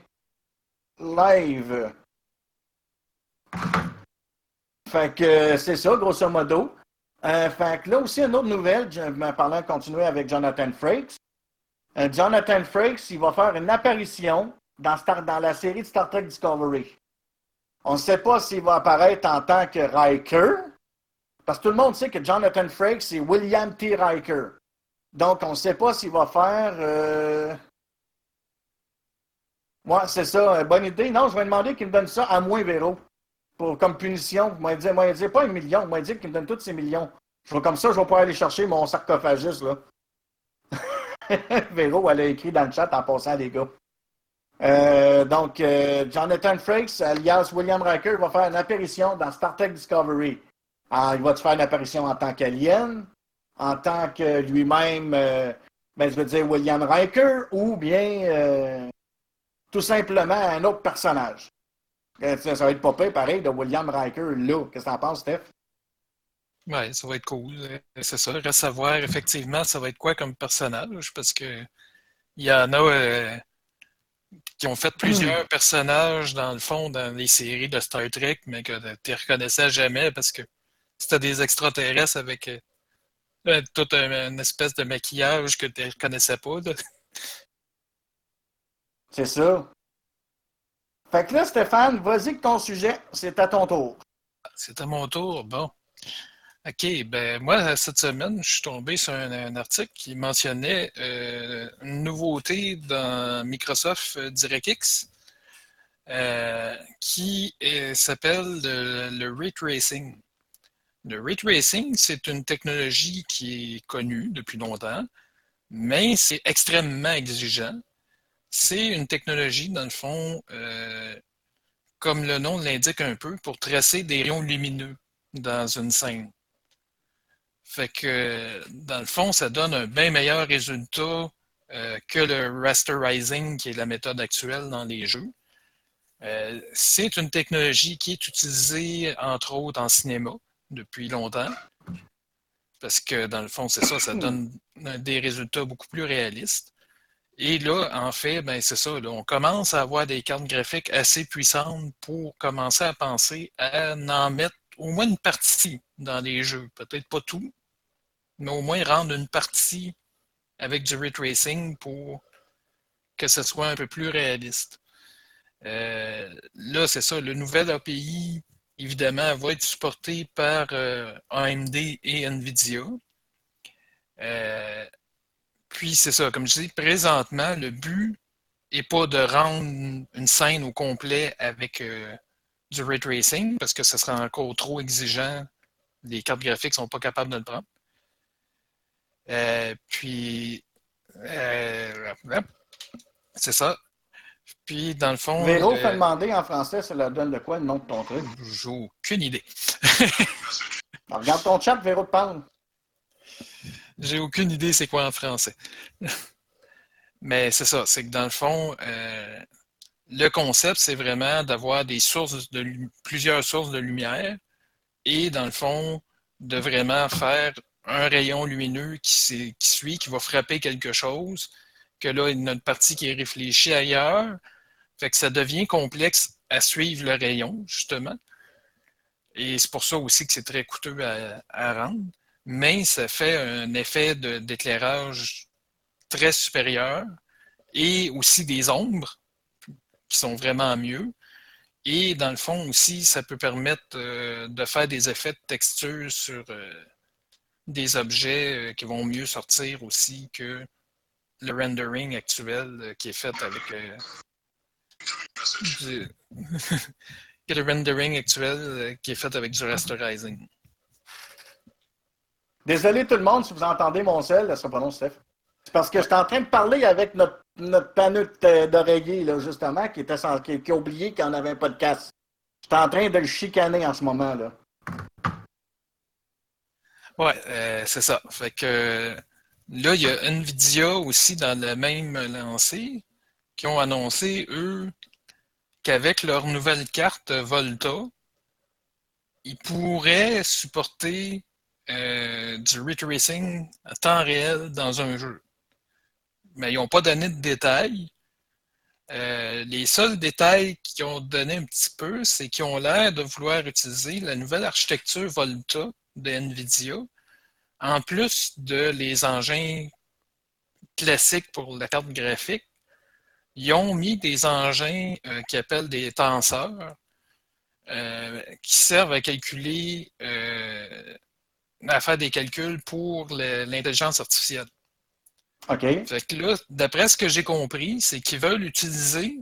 Speaker 5: live. Fait que c'est ça, grosso modo. Euh, fait que là aussi, une autre nouvelle, je me parlant de continuer avec Jonathan Frakes. Euh, Jonathan Frakes, il va faire une apparition dans, la série de Star Trek Discovery. On ne sait pas s'il va apparaître en tant que Riker parce que tout le monde sait que Jonathan Frakes, c'est William T. Riker. Donc, on ne sait pas s'il va faire. Euh... C'est ça. Bonne idée. Non, je vais demander qu'il me donne ça à moins, Véro. Pour, comme punition. Moi, il moi, dit pas un million. Moi, dit qu'il me donne tous ces millions. Comme ça, je vais pouvoir aller chercher mon sarcophagiste, là. Véro, elle a écrit dans le chat en passant, les gars. Euh, donc, euh, Jonathan Frakes, alias William Riker, va faire une apparition dans Star Trek Discovery. Ah, il va-tu faire une apparition en tant qu'alien, en tant que lui-même, euh, ben, je veux dire William Riker, ou bien euh, tout simplement un autre personnage? Ça, va être pas pareil de William Riker là. Qu'est-ce que t'en penses, Steph?
Speaker 6: Oui, ça va être cool. C'est ça. Reste à savoir, effectivement, ça va être quoi comme personnage, parce que il y en a qui ont fait plusieurs personnages, dans le fond, dans les séries de Star Trek, mais que tu ne reconnaissais jamais parce que c'était des extraterrestres avec euh, euh, toute une espèce de maquillage que tu ne connaissais pas.
Speaker 5: C'est ça. Fait que là, Stéphane, vas-y que ton sujet, c'est à ton tour.
Speaker 6: C'est à mon tour. Bon. OK, ben moi, cette semaine, je suis tombé sur un, article qui mentionnait euh, une nouveauté dans Microsoft euh, DirectX euh, qui s'appelle le, le Ray Tracing. Le Ray Tracing, c'est une technologie qui est connue depuis longtemps, mais c'est extrêmement exigeant. C'est une technologie, dans le fond, comme le nom l'indique un peu, pour tracer des rayons lumineux dans une scène. Fait que, dans le fond, ça donne un bien meilleur résultat euh, que le rasterizing, qui est la méthode actuelle dans les jeux. Euh, c'est une technologie qui est utilisée, entre autres, en cinéma depuis longtemps. Parce que, dans le fond, c'est ça, ça donne des résultats beaucoup plus réalistes. Et là, en fait, ben, c'est ça, on commence à avoir des cartes graphiques assez puissantes pour commencer à penser à en mettre au moins une partie dans les jeux. Peut-être pas tout, mais au moins rendre une partie avec du ray tracing pour que ce soit un peu plus réaliste. Euh, là, c'est ça, le nouvel API, évidemment, va être supporté par euh, AMD et NVIDIA. Euh, puis, c'est ça, comme je dis, présentement, le but n'est pas de rendre une scène au complet avec du ray tracing, parce que ce serait encore trop exigeant. Les cartes graphiques ne sont pas capables de le prendre. Euh, puis, euh, c'est ça. Puis, dans le fond.
Speaker 5: Véro fait demander en français, ça leur donne de quoi le nom de ton truc?
Speaker 6: j'ai aucune idée.
Speaker 5: Alors, regarde ton chat, Véro te parle.
Speaker 6: J'ai aucune idée c'est quoi en français. Mais c'est ça, c'est que dans le fond, euh, le concept, c'est vraiment d'avoir des sources de lu- plusieurs sources de lumière et dans le fond, de vraiment faire un rayon lumineux qui, suit, qui va frapper quelque chose, que là, il y a une partie qui est réfléchie ailleurs. Fait que ça devient complexe à suivre le rayon, justement. Et c'est pour ça aussi que c'est très coûteux à, à rendre mais ça fait un effet d'éclairage très supérieur et aussi des ombres qui sont vraiment mieux. Et dans le fond aussi, ça peut permettre euh, de faire des effets de texture sur euh, des objets euh, qui vont mieux sortir aussi que le rendering actuel euh, qui est fait avec euh, du- que le rendering actuel qui est fait avec du rasterizing.
Speaker 5: Désolé tout le monde si vous entendez mon sel, ça pas long, Steph. C'est parce que j'étais en train de parler avec notre, notre panneau d'oreiller, là, justement, qui, était sans- qui, qui a oublié qu'on avait un podcast. J'étais en train de le chicaner en ce moment, là.
Speaker 6: Ouais, euh, c'est ça. Fait que là, il y a Nvidia aussi dans le même lancé qui ont annoncé, eux, qu'avec leur nouvelle carte Volta, ils pourraient supporter euh, du ray tracing à temps réel dans un jeu. Mais ils n'ont pas donné de détails. Euh, les seuls détails qu'ils ont donné un petit peu, c'est qu'ils ont l'air de vouloir utiliser la nouvelle architecture Volta de NVIDIA, en plus de les engins classiques pour la carte graphique, ils ont mis des engins euh, qu'ils appellent des tenseurs euh, qui servent à calculer, euh, à faire des calculs pour l'intelligence artificielle.
Speaker 5: OK.
Speaker 6: Fait que là, d'après ce que j'ai compris, c'est qu'ils veulent utiliser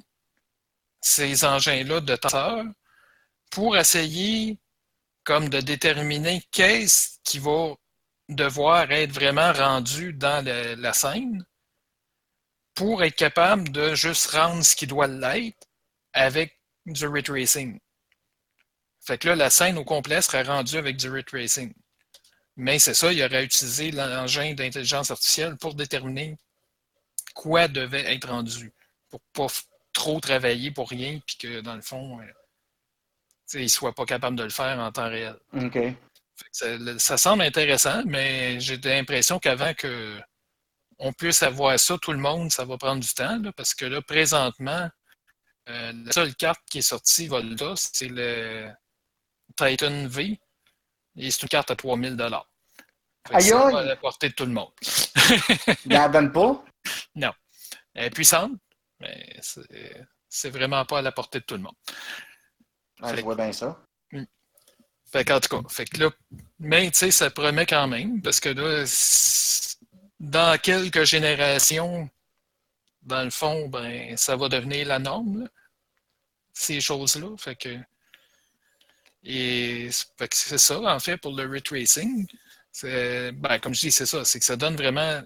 Speaker 6: ces engins-là de tenseurs pour essayer comme de déterminer qu'est-ce qui va devoir être vraiment rendu dans la scène pour être capable de juste rendre ce qui doit l'être avec du ray tracing. Fait que là, la scène au complet serait rendue avec du ray tracing. Mais c'est ça, il aurait utilisé l'engin d'intelligence artificielle pour déterminer quoi devait être rendu. Pour pas f- trop travailler pour rien, puis que dans le fond, euh, tu sais, il ne soit pas capable de le faire en temps réel.
Speaker 5: OK.
Speaker 6: Ça, le- ça semble intéressant, mais j'ai l'impression qu'avant que on puisse avoir ça, tout le monde, ça va prendre du temps, là, parce que là, présentement, euh, la seule carte qui est sortie Volta, c'est le Titan V, et c'est une carte à 3000 dollars.
Speaker 5: Aïe,
Speaker 6: Ça va à la portée de tout le monde.
Speaker 5: La donne pas?
Speaker 6: Elle est puissante, mais c'est vraiment pas à la portée de tout le monde. Fait
Speaker 5: je vois bien ça.
Speaker 6: Fait qu'en tout cas, fait que là, mais tu sais, ça promet quand même, parce que là, dans quelques générations, dans le fond, ben, ça va devenir la norme, ces choses-là. Fait que. Et c'est ça, en fait, pour le retracing. Ben, comme je dis, c'est ça, c'est que ça donne vraiment,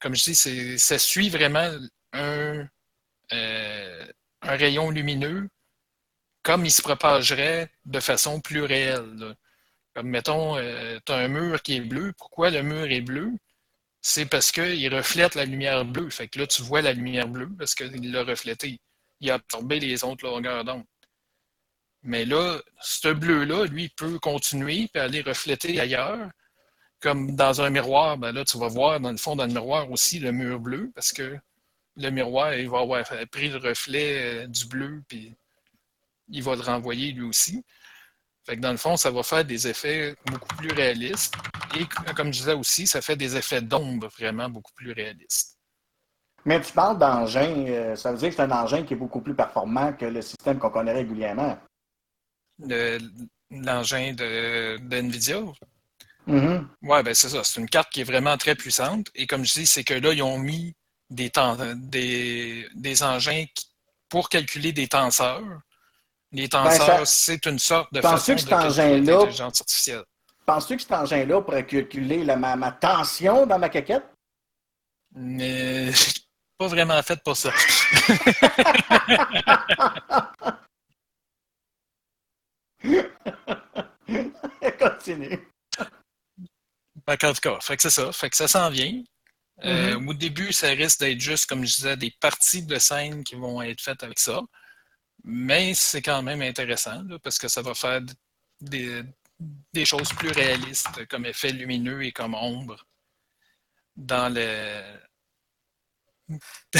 Speaker 6: comme je dis, ça suit vraiment un, euh, un rayon lumineux comme il se propagerait de façon plus réelle. Comme mettons, euh, tu as un mur qui est bleu. Pourquoi le mur est bleu? C'est parce qu'il reflète la lumière bleue. Fait que là, tu vois la lumière bleue parce qu'il l'a reflété. Il a absorbé les autres longueurs d'onde. Mais là, ce bleu-là, lui, peut continuer et aller refléter ailleurs. Comme dans un miroir, ben là, tu vas voir dans le fond d'un miroir aussi le mur bleu parce que le miroir, il va avoir pris le reflet euh, du bleu, puis il va le renvoyer lui aussi. Fait que dans le fond, ça va faire des effets beaucoup plus réalistes. Et comme je disais aussi, ça fait des effets d'ombre vraiment beaucoup plus réalistes.
Speaker 5: Mais tu parles d'engin, euh, ça veut dire que c'est un engin qui est beaucoup plus performant que le système qu'on connaît régulièrement.
Speaker 6: L'engin de, NVIDIA?
Speaker 5: Mm-hmm.
Speaker 6: Oui, ben c'est ça. C'est une carte qui est vraiment très puissante. Et comme je dis, c'est que là, ils ont mis des, des, des engins pour calculer des tenseurs les ben, tenseurs, c'est une sorte de façon que
Speaker 5: d'intelligence artificielle? Penses-tu que cet engin-là pourrait calculer ma, tension dans ma caquette?
Speaker 6: Mais pas vraiment fait pour ça.
Speaker 5: Continue.
Speaker 6: En tout cas, fait que c'est ça. Fait que ça s'en vient. Euh, mm-hmm. au début, ça risque d'être juste, comme je disais, des parties de scène qui vont être faites avec ça. Mais c'est quand même intéressant parce que ça va faire des, choses plus réalistes comme effet lumineux et comme ombre dans le.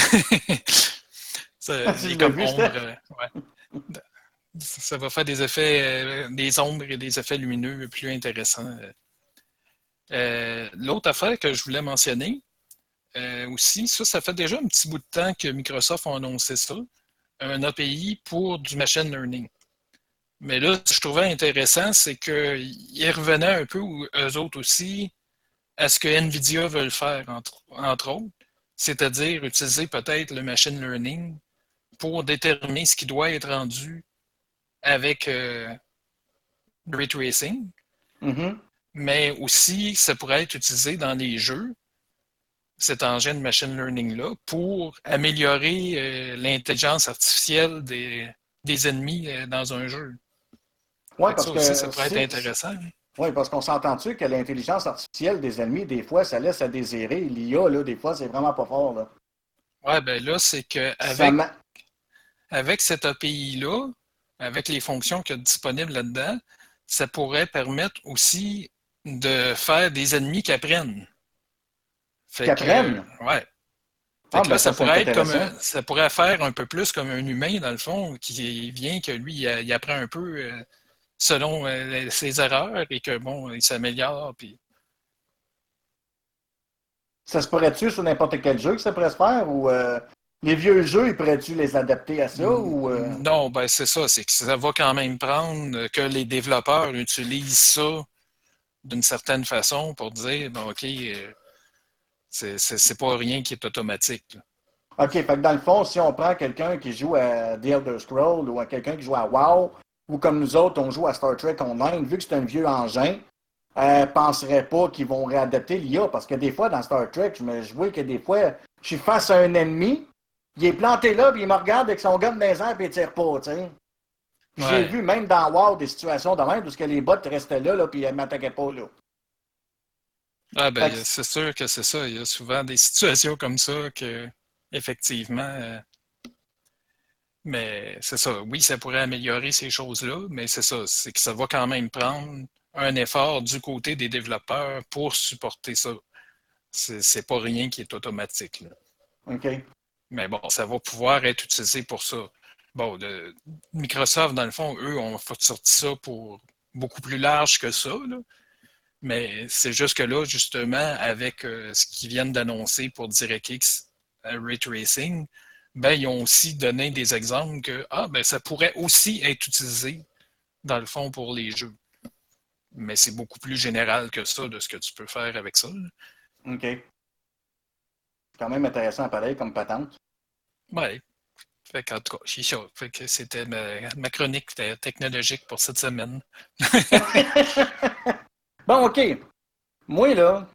Speaker 6: ça, comme ombre, ça va faire des effets, euh, des ombres et des effets lumineux plus intéressants. Euh, l'autre affaire que je voulais mentionner euh, aussi, ça, ça fait déjà un petit bout de temps que Microsoft a annoncé ça un API pour du machine learning. Mais là, ce que je trouvais intéressant, c'est qu'ils revenaient un peu, eux autres aussi, à ce que NVIDIA veut faire, entre, autres, c'est-à-dire utiliser peut-être le machine learning pour déterminer ce qui doit être rendu avec euh, ray tracing.
Speaker 5: Mm-hmm.
Speaker 6: Mais aussi, ça pourrait être utilisé dans les jeux cet engin de machine learning-là pour améliorer euh, l'intelligence artificielle des, des ennemis euh, dans un jeu.
Speaker 5: Oui, parce que
Speaker 6: ça pourrait être intéressant.
Speaker 5: Oui, parce qu'on s'entend-tu que l'intelligence artificielle des ennemis, des fois, ça laisse à désirer. L'IA, là, des fois, c'est vraiment pas fort. Là.
Speaker 6: Oui, ben là, c'est que avec, avec cette API-là, avec les fonctions qu'il y a disponibles là-dedans, ça pourrait permettre aussi de faire des ennemis qui apprennent.
Speaker 5: Fait ouais.
Speaker 6: Ah, ben, ça, pourrait être comme ça pourrait faire un peu plus comme un humain, dans le fond, qui vient que lui, il, apprend un peu euh, selon euh, ses erreurs et que bon, il s'améliore. Puis...
Speaker 5: Ça se pourrait-tu sur n'importe quel jeu que ça pourrait se faire ou euh, les vieux jeux, ils pourraient-tu les adapter à ça ou
Speaker 6: Non, ben c'est ça, c'est que ça va quand même prendre que les développeurs utilisent ça d'une certaine façon pour dire bon, OK c'est pas rien qui est automatique.
Speaker 5: OK, fait que dans le fond, si on prend quelqu'un qui joue à The Elder Scrolls ou à quelqu'un qui joue à WoW, ou comme nous autres, on joue à Star Trek Online, vu que c'est un vieux engin, ne euh, penserait pas qu'ils vont réadapter l'IA. Parce que des fois, dans Star Trek, je me vois que des fois, je suis face à un ennemi, il est planté là, puis il me regarde avec son gun dans les airs, puis il tire pas, tu sais. J'ai vu même dans WoW des situations de même où les bots restaient là, là puis ils ne m'attaquaient pas là.
Speaker 6: Ah ben, c'est sûr que c'est ça. Il y a souvent des situations comme ça que, effectivement, euh, mais c'est ça. Oui, ça pourrait améliorer ces choses-là, mais c'est ça. C'est que ça va quand même prendre un effort du côté des développeurs pour supporter ça. C'est pas rien qui est automatique.
Speaker 5: OK.
Speaker 6: Mais bon, ça va pouvoir être utilisé pour ça. Bon, Microsoft, dans le fond, eux, ont sorti ça pour beaucoup plus large que ça. Là. Mais c'est juste que là, justement, avec euh, ce qu'ils viennent d'annoncer pour DirectX euh, Ray Tracing, ben, ils ont aussi donné des exemples que ah, ben, ça pourrait aussi être utilisé, dans le fond, pour les jeux. mais c'est beaucoup plus général que ça de ce que tu peux faire avec ça.
Speaker 5: OK. C'est quand même intéressant, pareil, comme patente.
Speaker 6: Oui. Fait qu'en tout cas, Fait que c'était ma, chronique technologique pour cette semaine.
Speaker 5: bon, OK. Moi, là,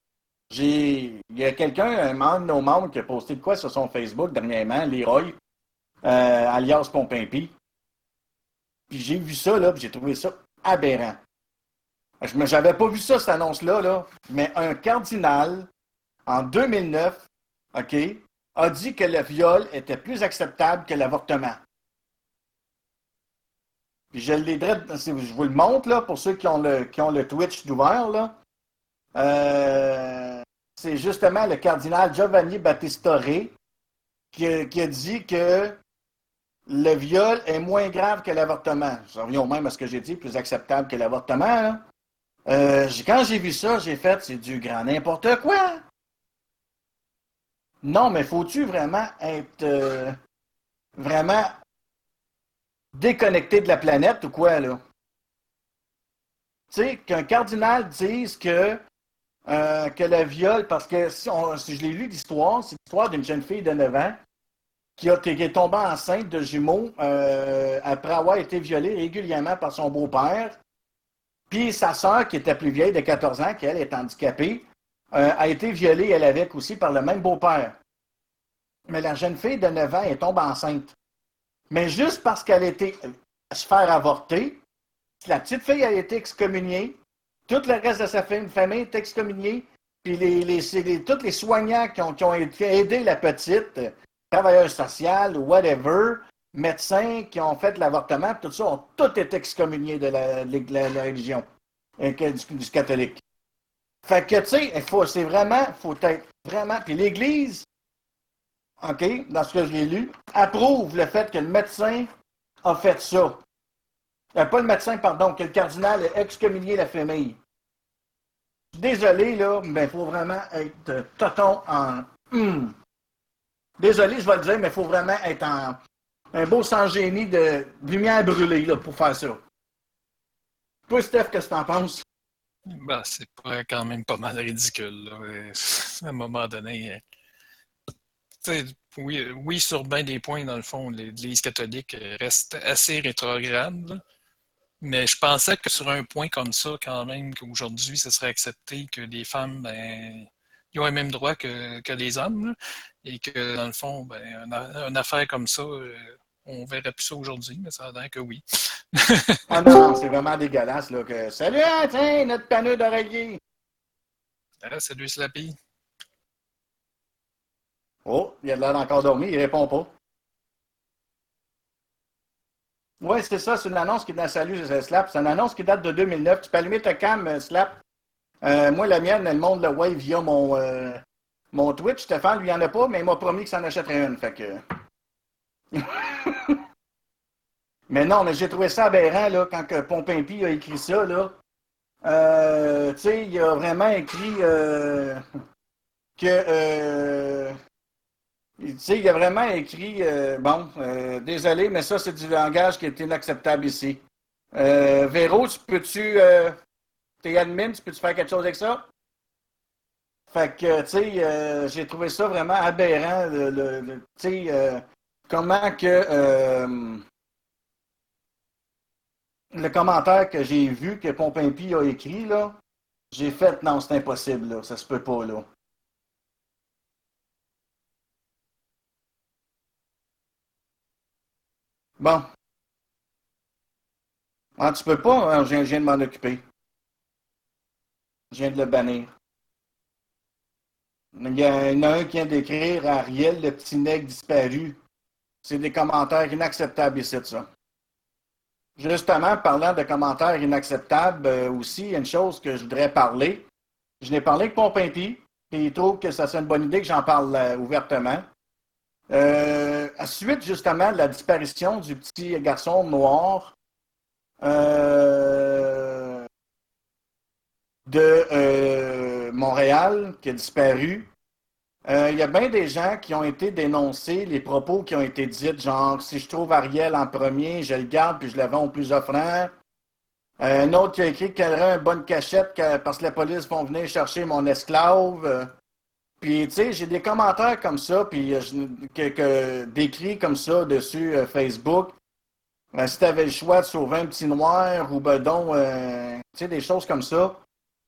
Speaker 5: j'ai. Il y a quelqu'un, un membre de nos membres, qui a posté de quoi sur son Facebook dernièrement, Leroy, euh, alias Pompimpi. Puis j'ai vu ça, là, puis j'ai trouvé ça aberrant. Je n'avais pas vu ça, cette annonce-là, là, mais un cardinal, en 2009, OK, a dit que le viol était plus acceptable que l'avortement. Puis je je vous le montre, là, pour ceux qui ont le, Twitch d'ouvert, là. Euh, c'est justement le cardinal Giovanni Battista Re qui, a dit que le viol est moins grave que l'avortement. Ça revient au même à ce que j'ai dit, plus acceptable que l'avortement. Euh, quand j'ai vu ça, j'ai fait, c'est du grand n'importe quoi. Non, mais faut-tu vraiment être euh, vraiment déconnecté de la planète ou quoi, là? Tu sais, qu'un cardinal dise que, euh, que le viol, parce que si, je l'ai lu l'histoire, c'est l'histoire d'une jeune fille de 9 ans qui, a, qui est tombée enceinte de jumeaux euh, après avoir été violée régulièrement par son beau-père. Puis sa sœur, qui était plus vieille de 14 ans, qui elle est handicapée, euh, a été violée, elle avec aussi, par le même beau-père. Mais la jeune fille de 9 ans, est tombée enceinte. Mais juste parce qu'elle été euh, se faire avorter, la petite fille a été excommuniée, tout le reste de sa famille est excommunié, puis les, les, tous les soignants qui ont, aidé la petite, travailleurs sociaux whatever, médecins qui ont fait l'avortement, tout ça, ont tout été excommuniés de la, religion euh, du, catholique. Fait que, tu sais, c'est vraiment, faut être vraiment. Puis l'Église, OK, dans ce que j'ai lu, approuve le fait que le médecin a fait ça. Euh, pas le médecin, pardon, que le cardinal a excommunié la famille. Désolé, là, mais il faut vraiment être toton en. Hmm. Désolé, je vais le dire, mais il faut vraiment être en, un beau sans-génie de lumière brûlée là, pour faire ça. Toi, Steph, qu'est-ce que tu en penses?
Speaker 6: Ben, c'est quand même pas mal ridicule. À un moment donné, oui, oui, sur bien des points, dans le fond, l'Église catholique reste assez rétrograde. Mais je pensais que sur un point comme ça, quand même, qu'aujourd'hui, ce serait accepté que les femmes ben, ils ont les mêmes droits que, que les hommes. et que, dans le fond, ben, une, affaire comme ça, euh, on verrait plus ça aujourd'hui, mais ça a l'air que oui.
Speaker 5: ah non, c'est vraiment dégueulasse. Là, que... Salut, tiens, notre panneau d'oreiller.
Speaker 6: Ah, salut, Slappy.
Speaker 5: Oh, il a l'air encore dormi, il répond pas. Oui, c'est ça, c'est une annonce qui est dans Salut, Slap. C'est une annonce qui date de 2009. Tu peux allumer ta cam, euh, Slap. Euh, moi, la mienne, elle monte le wave via mon, euh, mon Twitch. Stéphane, lui, il en a pas, mais il m'a promis qu'il s'en achèterait une. Fait que... mais non, mais j'ai trouvé ça aberrant là, quand que a écrit ça. Là. Euh, tu sais, il a vraiment écrit que. Tu il a vraiment écrit. bon, désolé, mais ça, c'est du langage qui est inacceptable ici. Véro, peux-tu t'es admin, tu peux-tu faire quelque chose avec ça? Fait que, tu sais, euh, j'ai trouvé ça vraiment aberrant, le, tu sais, euh, comment que euh, le commentaire que j'ai vu que Pompimpi a écrit, là, j'ai fait, non, c'est impossible, là, ça se peut pas, là. Bon. Ah, tu peux pas, hein, je viens de m'en occuper. Je viens de le bannir. Il y en a un qui vient d'écrire Ariel, le petit nègre disparu. C'est des commentaires inacceptables ici, ça. Justement, parlant de commentaires inacceptables, euh, aussi, il y a une chose que je voudrais parler. Je n'ai parlé que Pompimpi, et il trouve que ça serait une bonne idée que j'en parle euh, ouvertement. Euh, à suite, justement, de la disparition du petit garçon noir, de euh, Montréal qui a disparu. Euh, il y a bien des gens qui ont été dénoncés, les propos qui ont été dits, genre si je trouve Ariel en premier, je le garde puis je le vends au plus offrant. Euh, un autre qui a écrit qu'elle aurait une bonne cachette parce que la police vont venir chercher mon esclave. Puis, tu sais, j'ai des commentaires comme ça, puis que, d'écrits comme ça dessus Facebook. si tu avais le choix de sauver un petit noir ou ben donc, tu sais, des choses comme ça.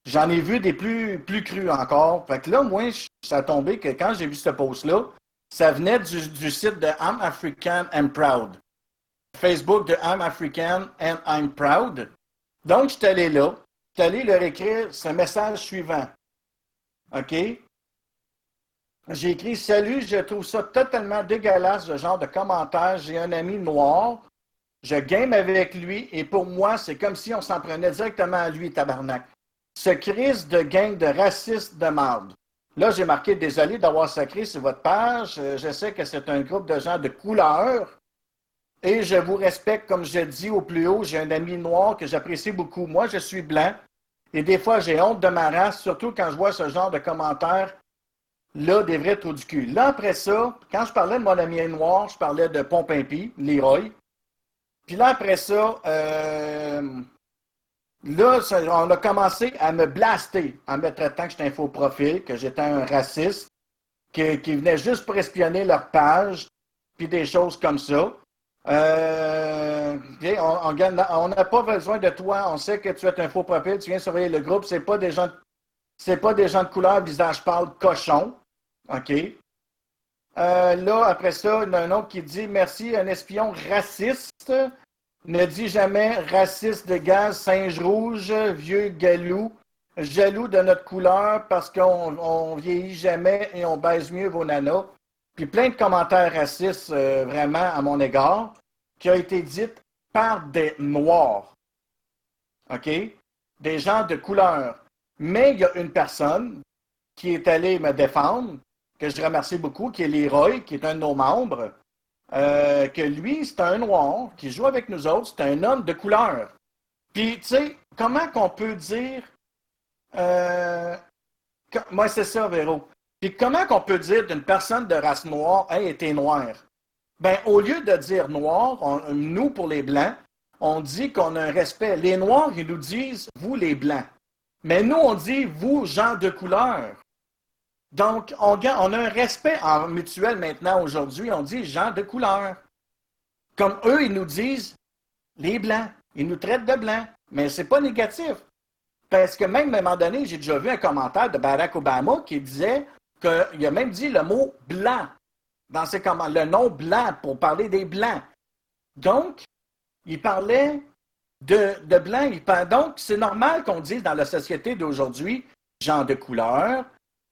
Speaker 5: J'en ai vu des plus, plus crus encore. Fait que là, moi, ça a tombé que quand j'ai vu ce post-là, ça venait du, site de I'm African and Proud. Facebook de I'm African and I'm Proud. Donc, je suis allé là. Je suis allé leur écrire ce message suivant. OK? J'ai écrit Salut, je trouve ça totalement dégueulasse, ce genre de commentaire. J'ai un ami noir. Je game avec lui et pour moi, c'est comme si on s'en prenait directement à lui, tabarnak ce crise de gang de racistes de marde. Là, j'ai marqué désolé d'avoir sacré sur votre page. Euh, je sais que c'est un groupe de gens de couleur. Et je vous respecte, comme je dis au plus haut. J'ai un ami noir que j'apprécie beaucoup. Moi, je suis blanc. Et des fois, j'ai honte de ma race, surtout quand je vois ce genre de commentaires. Là, des vrais trous du cul. Là, après ça, quand je parlais de mon ami noir, je parlais de Pompimpi, Leroy. Puis là, après ça, euh, Là, on a commencé à me blaster en me traitant que j'étais un faux profil, que j'étais un raciste, qui, qui venait juste pour espionner leur page, puis des choses comme ça. Euh, on n'a pas besoin de toi. On sait que tu es un faux profil. Tu viens surveiller le groupe. C'est pas des gens, c'est pas des gens de couleur, visage pâle, cochon. OK. Euh, là, après ça, il y en a un autre qui dit merci, un espion raciste ne dis jamais raciste de gaz, singe rouge, vieux galou, jaloux de notre couleur parce qu'on vieillit jamais et on baise mieux vos nanas. Puis plein de commentaires racistes euh, vraiment à mon égard qui ont été dites par des noirs. OK? Des gens de couleur. Mais il y a une personne qui est allée me défendre, que je remercie beaucoup, qui est Leroy, qui est un de nos membres, euh, que lui, c'est un noir qui joue avec nous autres, c'est un homme de couleur. Puis, tu sais, comment qu'on peut dire. Euh, moi, c'est ça, Véro. Puis, comment qu'on peut dire d'une personne de race noire, hey, était noir? Ben, au lieu de dire noir, nous, pour les Blancs, on dit qu'on a un respect. Les Noirs, ils nous disent, vous, les Blancs. Mais nous, on dit, vous, gens de couleur. Donc, on, a un respect en mutuel maintenant, aujourd'hui. On dit gens de couleur. Comme eux, ils nous disent les blancs. Ils nous traitent de blancs. Mais ce n'est pas négatif. Parce que même à un moment donné, j'ai déjà vu un commentaire de Barack Obama qui disait qu'il a même dit le mot blanc dans ses le nom blanc pour parler des blancs. Donc, il parlait de, de blanc. donc, c'est normal qu'on dise dans la société d'aujourd'hui gens de couleur,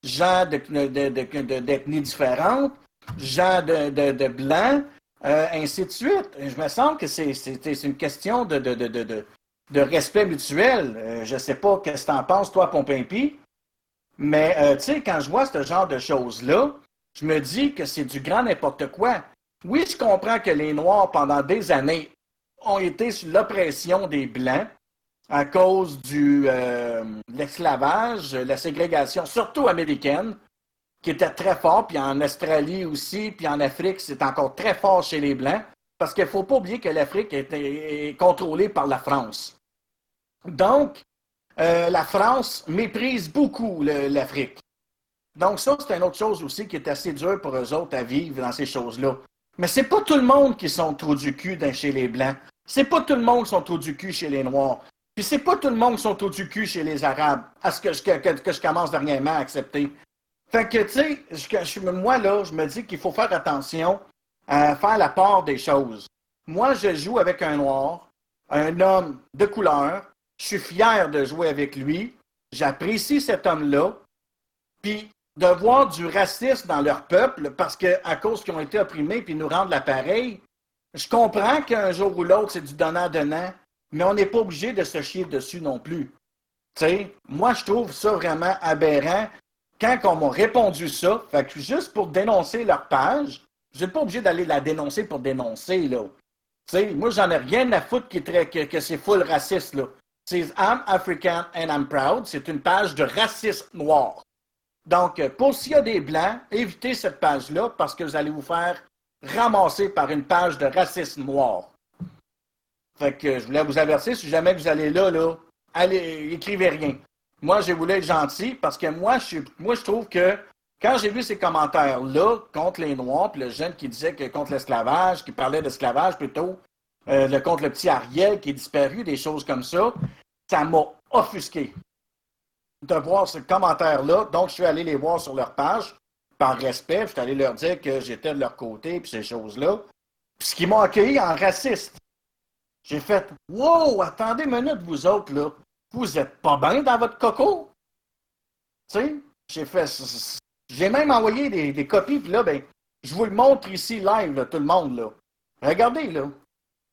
Speaker 5: gens d'ethnies différentes, gens de, de, blancs, euh, ainsi de suite. Je me sens que c'est une question de, de, respect mutuel. Euh, je ne sais pas qu'est-ce que tu en penses, toi, Pompimpi, mais euh, tu sais, quand je vois ce genre de choses-là, je me dis que c'est du grand n'importe quoi. Oui, je comprends que les Noirs, pendant des années, ont été sous l'oppression des Blancs, à cause du euh, l'esclavage, la ségrégation, surtout américaine, qui était très fort, puis en Australie aussi, puis en Afrique, c'est encore très fort chez les Blancs, parce qu'il ne faut pas oublier que l'Afrique est, contrôlée par la France. Donc, euh, la France méprise beaucoup l'Afrique. Donc, ça, c'est une autre chose aussi qui est assez dur pour eux autres à vivre dans ces choses-là. Mais c'est pas tout le monde qui sont trop du cul chez les Blancs. C'est pas tout le monde qui sont trop du cul chez les Noirs. Puis c'est pas tout le monde qui sont au du cul chez les Arabes, à ce que je, commence dernièrement à accepter. Fait que, tu sais, moi, là, je me dis qu'il faut faire attention à faire la part des choses. Moi, je joue avec un noir, un homme de couleur. Je suis fier de jouer avec lui. J'apprécie cet homme-là. Puis de voir du racisme dans leur peuple, parce qu'à cause qu'ils ont été opprimés puis nous rendent l'appareil, je comprends qu'un jour ou l'autre, c'est du donnant-donnant mais on n'est pas obligé de se chier dessus non plus. sais, moi, je trouve ça vraiment aberrant. Quand on m'a répondu ça, fait juste pour dénoncer leur page, je n'ai pas obligé d'aller la dénoncer pour dénoncer, là. sais, moi, j'en ai rien à foutre que, que c'est full raciste, là. C'est I'm African and I'm proud. C'est une page de racisme noir. Donc, pour s'il y a des Blancs, évitez cette page-là parce que vous allez vous faire ramasser par une page de racisme noir. Fait que je voulais vous avertir, si jamais vous allez là, là, allez, écrivez rien. Moi, j'ai voulu être gentil parce que moi, je, moi, je trouve que quand j'ai vu ces commentaires-là contre les Noirs, puis le jeune qui disait que contre l'esclavage, qui parlait d'esclavage plutôt, euh, le, contre le petit Ariel qui est disparu, des choses comme ça, ça m'a offusqué de voir ce commentaire-là. Donc, je suis allé les voir sur leur page, par respect, je suis allé leur dire que j'étais de leur côté, puis ces choses-là. Puis ce qui m'ont accueilli en raciste. J'ai fait Wow, attendez une minute, vous autres, là. Vous êtes pas bien dans votre coco? Tu sais, j'ai fait. J'ai même envoyé des, copies, puis là, ben, je vous le montre ici live, tout le monde, là. Regardez, là.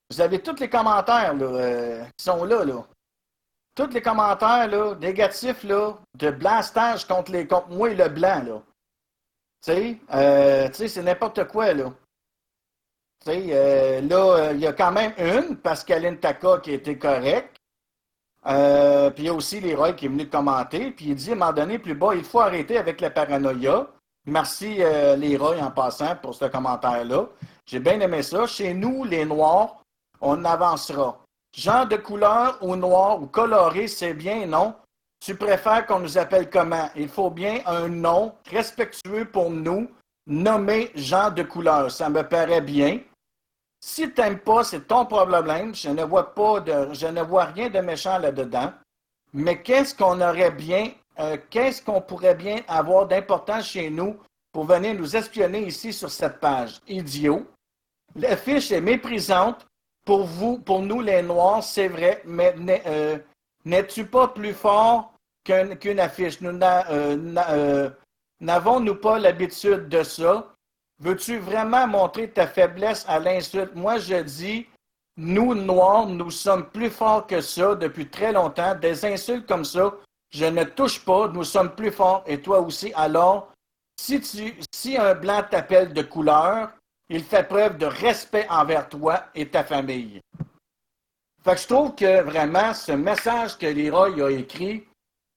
Speaker 5: Vous avez tous les commentaires, là, euh, qui sont là, là. Tous les commentaires, là, négatifs, là, de blastage contre, les, contre moi et le blanc, là. Tu sais, euh, c'est n'importe quoi, là. Euh, là, euh, il y a quand même une, Pascaline Taka, qui été correcte. Euh, puis il y a aussi Leroy qui est venu commenter. Puis il dit à un moment donné, plus bas, il faut arrêter avec la paranoïa. Merci euh, Leroy en passant pour ce commentaire-là. J'ai bien aimé ça. Chez nous, les Noirs, on avancera. Genre de couleur ou noir ou coloré, c'est bien, non? Tu préfères qu'on nous appelle comment? Il faut bien un nom respectueux pour nous, nommé genre de couleur. Ça me paraît bien. Si tu n'aimes pas, c'est ton problème. Je ne vois pas je ne vois rien de méchant là-dedans. Mais qu'est-ce qu'on aurait bien, euh, qu'est-ce qu'on pourrait bien avoir d'important chez nous pour venir nous espionner ici sur cette page? Idiot. La fiche est méprisante pour vous, pour nous les Noirs, c'est vrai, mais euh, n'es-tu pas plus fort qu'un- qu'une affiche? Nous euh, n'avons-nous pas l'habitude de ça? Veux-tu vraiment montrer ta faiblesse à l'insulte? Moi, je dis, nous, Noirs, nous sommes plus forts que ça depuis très longtemps. Des insultes comme ça, je ne touche pas. Nous sommes plus forts et toi aussi. Alors, si, un blanc t'appelle de couleur, il fait preuve de respect envers toi et ta famille. Fait que je trouve que vraiment, ce message que Leroy a écrit,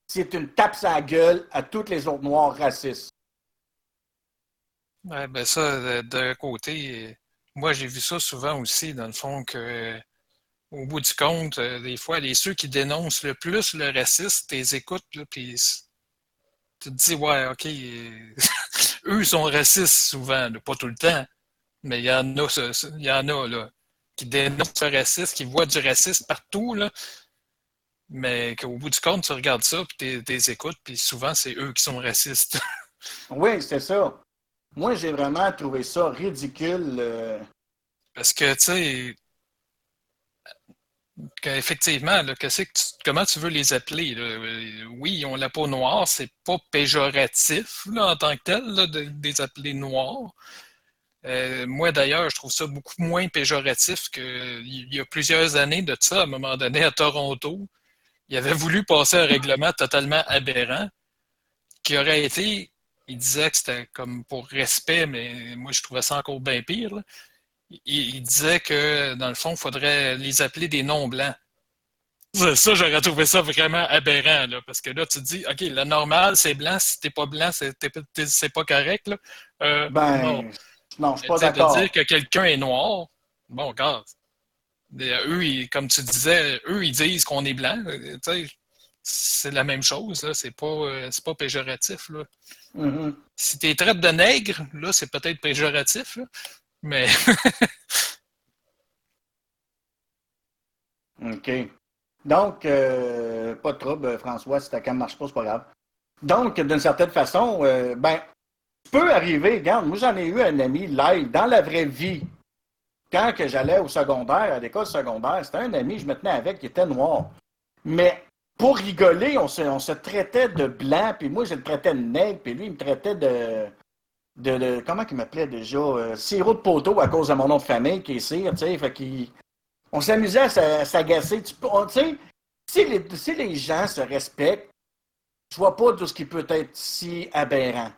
Speaker 5: c'est une tape à la gueule à tous les autres Noirs racistes.
Speaker 6: Ouais, ben ça, d'un côté, moi j'ai vu ça souvent aussi, dans le fond, que au bout du compte, euh, des fois, les ceux qui dénoncent le plus le racisme, tu les écoutes, puis tu te dis, ouais, ok, eux sont racistes souvent, pas tout le temps, mais il y en a, y en a là, qui dénoncent le racisme, qui voient du racisme partout, là, mais qu'au bout du compte, tu regardes ça, puis tu les écoutes, puis souvent, c'est eux qui sont racistes.
Speaker 5: Oui, c'est ça. Moi, j'ai vraiment trouvé ça ridicule. euh,
Speaker 6: Parce que, tu sais, tu- comment tu veux les appeler? Euh, Oui, ils ont la peau noire, c'est pas péjoratif en tant que tel de les appeler noirs. Euh, moi, d'ailleurs, je trouve ça beaucoup moins péjoratif qu'il y a plusieurs années de ça, à un moment donné, à Toronto. Il avait voulu passer un règlement totalement aberrant qui aurait été, il disait que c'était comme pour respect, mais moi, je trouvais ça encore bien pire. là il, il disait que, dans le fond, il faudrait les appeler des noms blancs. Ça, ça, j'aurais trouvé ça vraiment aberrant, là, parce que là, tu te dis, OK, le normal, c'est blanc. Si t'es pas blanc, c'est pas correct. Là. Euh,
Speaker 5: Ben,
Speaker 6: non.
Speaker 5: non, je suis pas d'accord.
Speaker 6: Dire que quelqu'un est noir, bon, regarde. Des- Eux, ils- comme tu disais, eux, ils disent qu'on est blanc. euh, C'est la même chose. C'est pas, euh, pas péjoratif, là.
Speaker 5: Mhm.
Speaker 6: Si tu traites de nègre, là, c'est peut-être péjoratif, là. Mais
Speaker 5: OK. Donc, euh, pas de trouble, François, si ta cam marche pas, c'est pas grave. Donc, d'une certaine façon, euh, ben, tu peux arriver, regarde, moi j'en ai eu un ami live dans la vraie vie. Quand que j'allais au secondaire, à l'école secondaire, c'était un ami, je me tenais avec, qui était noir. Mais pour rigoler, on se, on se traitait de blanc, puis moi je le traitais de nègre, puis lui il me traitait de. de, de- comment il m'appelait déjà? Euh, sirop de poteau à cause de mon nom de famille qui est cire, tu sais. Fait qu'il on s'amusait à s'a- à s'agacer. Tu sais, si les, si les gens se respectent, je vois pas tout ce qui peut être si aberrant.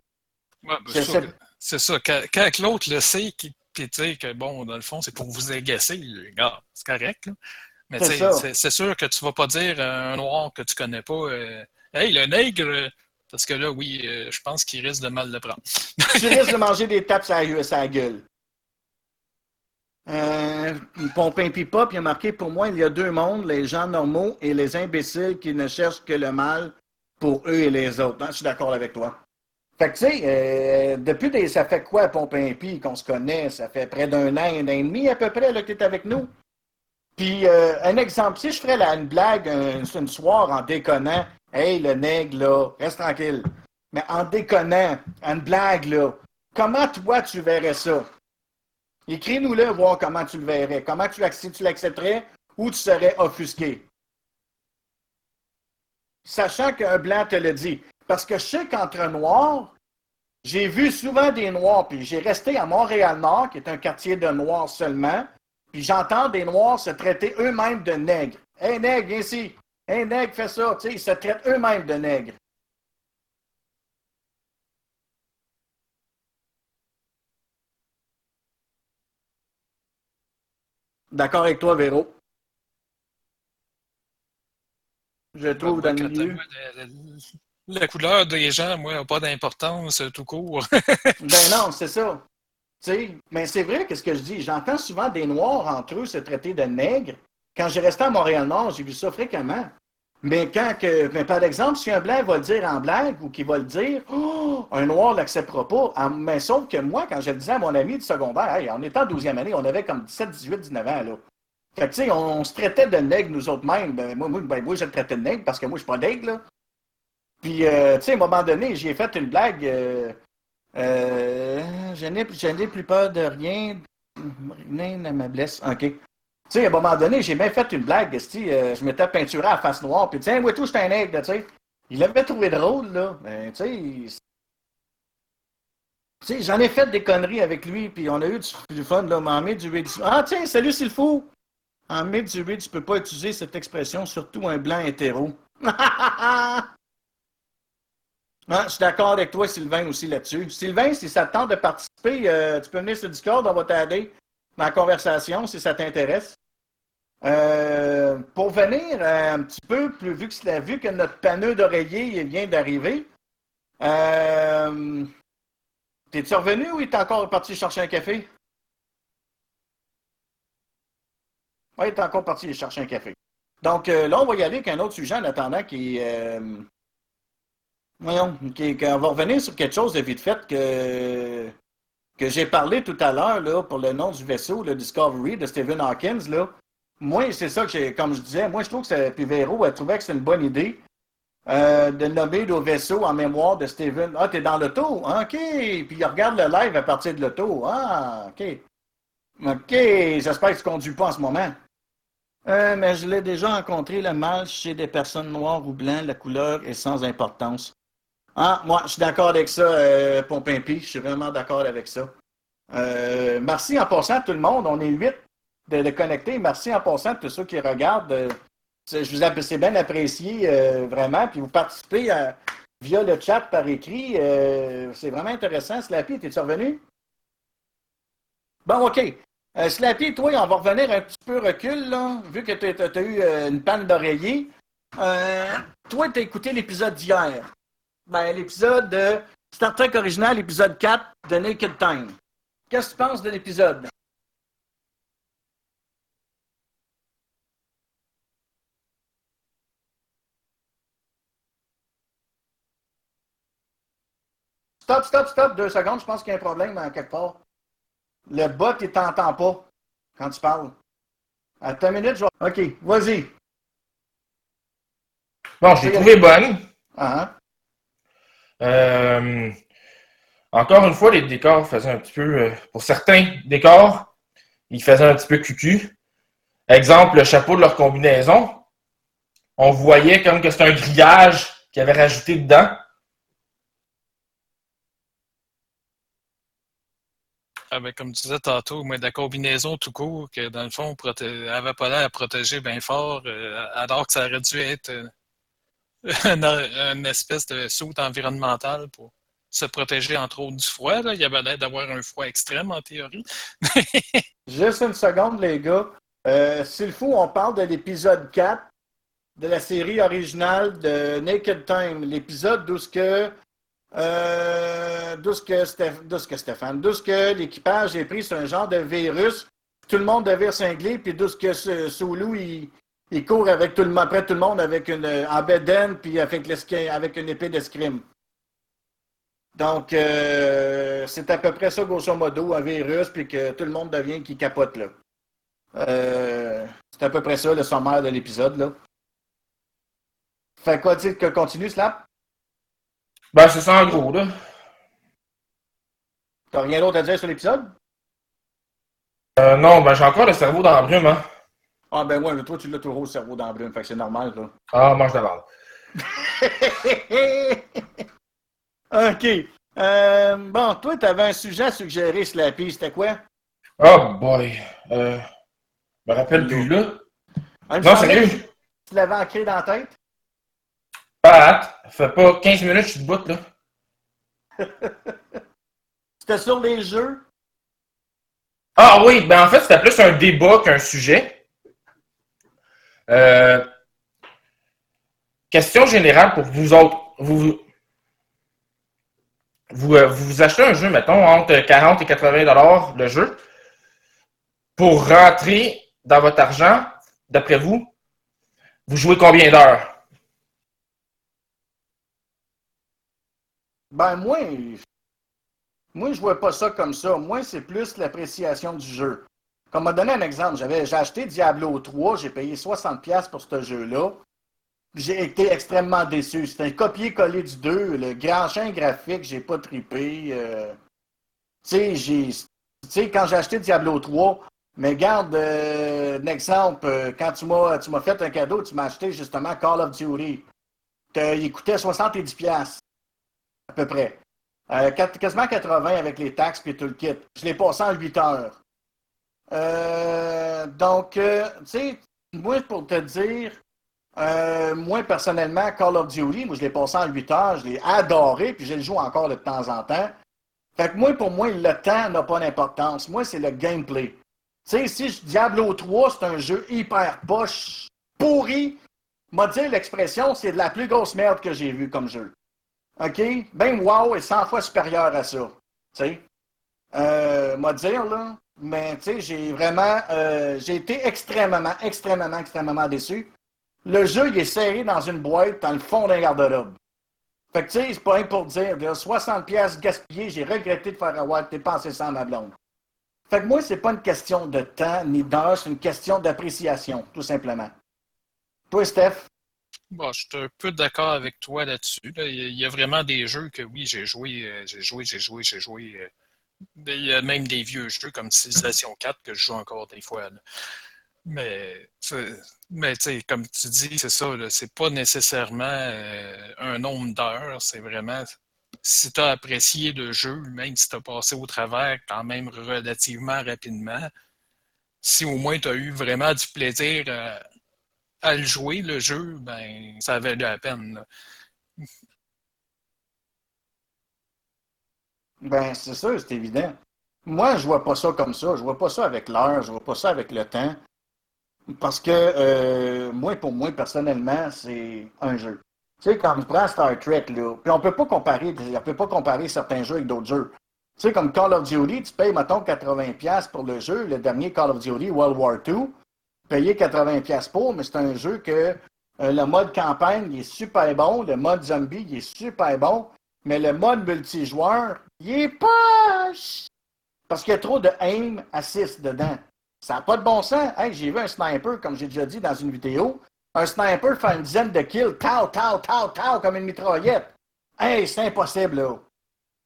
Speaker 6: Ouais, ben,
Speaker 5: C'est
Speaker 6: ça,
Speaker 5: ça.
Speaker 6: c'est ça. Quand, quand l'autre le sait, qui- puis tu sais que bon, dans le fond, c'est pour vous agacer, c'est correct. là. Mais
Speaker 5: C'est
Speaker 6: tu sais,
Speaker 5: ça.
Speaker 6: c'est c'est sûr que tu vas pas dire à un noir que tu connais pas euh, Hey, le nègre, parce que là, oui, euh, je pense qu'il risque de mal le prendre.
Speaker 5: tu risques de manger des tapes à la, gueule. Euh, Pompin Pipop, il a marqué pour moi, il y a deux mondes, les gens normaux et les imbéciles qui ne cherchent que le mal pour eux et les autres. Hein, je suis d'accord avec toi. Fait que, tu sais, euh, depuis des, ça fait quoi, Pompin Pi, qu'on se connaît? Ça fait près d'un an, un an et demi à peu près, là, que tu es avec nous? Puis, euh, un exemple, si je ferais une blague un, une soir en déconnant, hey, le nègre, là, reste tranquille. Mais en déconnant, une blague, là, comment toi tu verrais ça? Écris-nous-le, voir comment tu le verrais. Comment tu, si tu l'accepterais ou tu serais offusqué? Sachant qu'un blanc te le dit. Parce que je sais qu'entre noirs, j'ai vu souvent des noirs, puis j'ai resté à Montréal-Nord, qui est un quartier de noirs seulement, puis j'entends des noirs se traiter eux-mêmes de nègres. Hé, nègre, viens ici. Hé, nègre, fais ça. Tu sais, ils se traitent eux-mêmes de nègres. D'accord avec toi, Véro. Je trouve dans le milieu.
Speaker 6: La couleur des gens, moi, n'a pas d'importance tout court.
Speaker 5: ben non, c'est ça. Mais c'est vrai que ce que je dis, j'entends souvent des Noirs entre eux se traiter de nègres. Quand j'ai resté à Montréal-Nord, j'ai vu ça fréquemment. Mais quand que, mais par exemple, si un blanc va le dire en blague ou qu'il va le dire, oh, un noir ne l'acceptera pas. Mais sauf que moi, quand je le disais à mon ami du secondaire, hey, on était en 12e année, on avait comme 17, 18, 19 ans. Là. Fait que, tu sais, on, se traitait de nègre nous autres mêmes. Ben, moi, moi, ben, moi, je le traitais de nègre parce que moi, je suis pas nègre. Là. Puis, euh, tu sais, à un moment donné, j'ai fait une blague. Euh, euh, je n'ai plus peur de rien. Rien ne me blesse. OK. Tu sais, à un moment donné, j'ai même fait une blague, euh, je m'étais peinturé à face noire, puis tiens, moi tout, j'étais un aigle. Il l'avait trouvé drôle, là. Ben, tu sais, j'en ai fait des conneries avec lui, puis on a eu du, fun, là, mais en mai du Ah, tiens, salut, c'est le fou! En mai du tu peux pas utiliser cette expression, surtout un blanc hétéro. ah, je suis d'accord avec toi, Sylvain, aussi là-dessus. Sylvain, si ça te tente de participer, euh, tu peux venir sur Discord, on va t'aider dans la conversation si ça t'intéresse. Euh, pour venir euh, un petit peu plus, vu que, vu que notre panneau d'oreiller vient d'arriver, euh, t'es-tu revenu ou est encore parti chercher un café? Oui, il est encore parti chercher un café. Donc là, on va y aller avec un autre sujet en attendant qui Voyons, on va revenir sur quelque chose de vite fait que que j'ai parlé tout à l'heure pour le nom du vaisseau, le Discovery de Stephen Hawkins. Là. Moi, c'est ça que j'ai, comme je disais, moi je trouve que c'est, puis Véro elle trouvait que c'est une bonne idée euh, de nommer le vaisseau en mémoire de Stephen. Ah, t'es dans l'auto? OK. Puis il regarde le live à partir de l'auto. Ah, OK. OK. J'espère que tu ne conduis pas en ce moment. Euh, mais je l'ai déjà rencontré, le mal chez des personnes noires ou blancs, la couleur est sans importance. Ah, moi, je suis d'accord avec ça, euh, Pompimpi. Je suis vraiment d'accord avec ça. Euh, merci en passant à tout le monde. On est huit de, de connecter. Merci en passant à tous ceux qui regardent. Euh, je vous apprécie bien apprécié, euh, vraiment. Puis vous participez via le chat par écrit. c'est vraiment intéressant. Slappy, es-tu revenu? Bon, OK. Slappy, toi, on va revenir un petit peu recul, là, vu que tu as, eu une panne d'oreiller. toi, tu as écouté l'épisode d'hier ben, l'épisode de Star Trek original, épisode 4 de Naked Time. Qu'est-ce que tu penses de l'épisode? Stop, stop, stop, deux secondes, je pense qu'il y a un problème quelque part. Le bot, il t'entend pas quand tu parles. Attends une minute, je vais... OK, vas-y.
Speaker 7: Bon, je l'ai trouvé bonne.
Speaker 5: Ah, hein?
Speaker 7: Euh, encore une fois, les décors faisaient un petit peu, euh, pour certains décors, ils faisaient un petit peu cucu. Exemple, le chapeau de leur combinaison. On voyait comme que c'était un grillage qu'ils avaient rajouté dedans.
Speaker 6: Ah ben, comme tu disais tantôt, mais la combinaison tout court, que dans le fond, n'avait pas l'air à protéger bien fort, euh, alors que ça aurait dû être une, espèce de soute environnementale pour se protéger entre autres du froid. Là. Il y avait l'air d'avoir un froid extrême en théorie.
Speaker 5: Juste une seconde, les gars. Euh, S'il faut, on parle de l'épisode 4 de la série originale de Naked Time. L'épisode d'où ce que euh, d'où ce que, Stéphane, d'où ce que l'équipage est pris sur un genre de virus tout le monde devient cinglé, puis d'où ce que Sulu, il, il court avec tout le monde, après tout le monde avec une, en bedaine, puis avec, une épée d'escrime. Donc, euh, c'est à peu près ça, grosso modo, un virus, puis que tout le monde devient qui capote, là. Euh, c'est à peu près ça, le sommaire de l'épisode, là. Fait quoi, tu que continue, Slap?
Speaker 7: Ben, c'est ça en gros, là.
Speaker 5: T'as rien d'autre à dire sur l'épisode?
Speaker 7: Euh, non, ben, j'ai encore le cerveau dans la brume, hein.
Speaker 5: Ah, ben ouais, mais toi, tu l'as toujours le cerveau dans la brume, fait que c'est normal, là.
Speaker 7: Ah, mange de la.
Speaker 5: OK. Euh, bon, toi, tu avais un sujet à suggérer, Slappy. C'était quoi?
Speaker 7: Oh boy. Euh, je me rappelle plus, là.
Speaker 5: Un
Speaker 7: Non, sérieux?
Speaker 5: Tu l'avais ancré dans la tête?
Speaker 7: Pat, ça fait pas 15 minutes que je suis debout, là.
Speaker 5: C'était sur les jeux?
Speaker 7: Ah oui, ben en fait, c'était plus un débat qu'un sujet. Euh, question générale pour vous autres. Vous, vous, euh, achetez un jeu, mettons, entre 40 et 80 dollars le jeu. Pour rentrer dans votre argent, d'après vous, vous jouez combien d'heures?
Speaker 5: Ben, moi, moi, je vois pas ça comme ça. Moi, c'est plus l'appréciation du jeu. Comme m'a donné un exemple, j'avais, j'ai acheté Diablo 3, j'ai payé 60$ pour ce jeu-là. J'ai été extrêmement déçu. C'est un copier-coller du 2. Le grand champ graphique, j'ai pas trippé. euh. Tu sais, quand j'ai acheté Diablo 3, mais garde euh, un exemple, euh, quand tu m'as, tu m'as fait un cadeau, tu m'as acheté justement Call of Duty. Il coûtait 70$ à peu près. Quasiment 80 avec les taxes et tout le kit. Je l'ai passé en 8 heures. Euh, donc, euh, tu sais, moi, pour te dire, euh, moi, personnellement, Call of Duty, moi, je l'ai passé en 8 heures, je l'ai adoré, puis je le joue encore de temps en temps. Fait que moi, pour moi, le temps n'a pas d'importance. Moi, c'est le gameplay. Tu sais, si Diablo 3, c'est un jeu hyper poche, pourri, m'a dit l'expression, c'est de la plus grosse merde que j'ai vue comme jeu. OK? Ben, wow est 100 fois supérieur à ça. Tu sais? Euh, m'a dire, là. Mais, tu sais, j'ai vraiment. euh, j'ai été extrêmement, extrêmement, extrêmement déçu. Le jeu, il est serré dans une boîte dans le fond d'un garde-robe. Fait que, tu sais, c'est pas rien pour dire. De 60 pièces gaspillées, j'ai regretté de faire avoir dépensé ça à ma blonde. Fait que moi, c'est pas une question de temps ni d'heure, c'est une question d'appréciation, tout simplement. Toi, Steph?
Speaker 6: Bon, je suis un peu d'accord avec toi là-dessus. là. Il y a- il y a vraiment des jeux que oui, j'ai joué, euh, j'ai joué, j'ai joué, j'ai joué. euh, Il y a même des vieux jeux comme Civilization 4 que je joue encore des fois. Mais, comme tu dis, c'est ça, c'est pas nécessairement euh, un nombre d'heures, c'est vraiment si tu as apprécié le jeu, même si tu as passé au travers quand même relativement rapidement, si au moins tu as eu vraiment du plaisir à, le jouer, le jeu, ben ça valait la peine.
Speaker 5: Ben, c'est sûr, c'est évident. Moi, je vois pas ça comme ça. Je vois pas ça avec l'heure, je vois pas ça avec le temps. Parce que, euh, moi, pour moi, personnellement, c'est un jeu. Tu sais, quand je prends Star Trek, là, puis on peut pas comparer, on peut pas comparer certains jeux avec d'autres jeux. Tu sais, comme Call of Duty, tu payes, mettons, 80$ pour le jeu. Le dernier Call of Duty, World War II, payer 80$ pour, mais c'est un jeu que euh, le mode campagne, il est super bon. Le mode zombie, il est super bon. Mais le mode multijoueur, il est poche! Parce qu'il y a trop de aim assist dedans. Ça n'a pas de bon sens. Hey, j'ai vu un sniper, comme j'ai déjà dit dans une vidéo. Un sniper faire une dizaine de kills, tau, tau, tau, tau, comme une mitraillette. Hey, c'est impossible, là.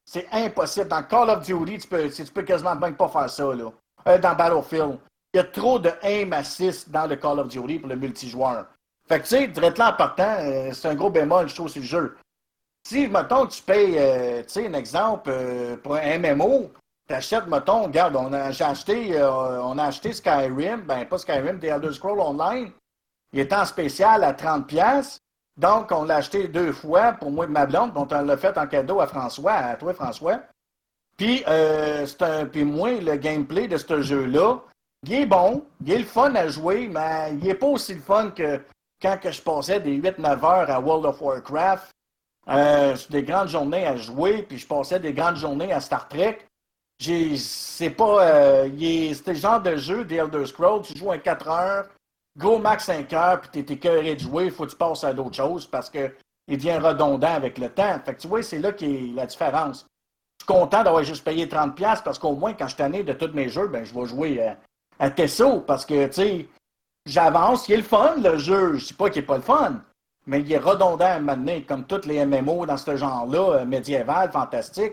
Speaker 5: C'est impossible. Dans Call of Duty, tu peux, tu peux quasiment même pas faire ça, là. Euh, dans Battlefield. Il y a trop de aim assist dans le Call of Duty pour le multijoueur. Fait que, tu sais, direct là en partant, euh, c'est un gros bémol, je trouve, sur le jeu. Si, mettons, tu payes, euh, tu sais, un exemple, euh, pour un MMO, tu achètes, mettons, regarde, on a, j'ai acheté, euh, on a acheté Skyrim, ben pas Skyrim, The Elder Scrolls Online. Il est en spécial à 30$. Donc, on l'a acheté deux fois pour moi et ma blonde, donc on l'a fait en cadeau à François, à toi, François. Puis, c'est un, puis moi, le gameplay de ce jeu-là, il est bon, il est le fun à jouer, mais il est pas aussi le fun que quand que je passais des 8-9 heures à World of Warcraft. Euh, des grandes journées à jouer, puis je passais des grandes journées à Star Trek. c'est pas, euh, c'était le genre de jeu des Elder Scrolls, tu joues un 4 heures, gros max 5 heures, puis t'es écœuré de jouer, il faut que tu passes à d'autres choses parce que il devient redondant avec le temps. Fait que tu vois, c'est là qui est la différence. Je suis content d'avoir juste payé 30$ parce qu'au moins, quand je suis de tous mes jeux, ben, je vais jouer à, à Tesso parce que, tu sais, j'avance. Il est le fun, le jeu. Je dis pas qu'il est pas le fun, mais il est redondant à un moment donné, comme tous les MMO dans ce genre-là, euh, médiéval, fantastique.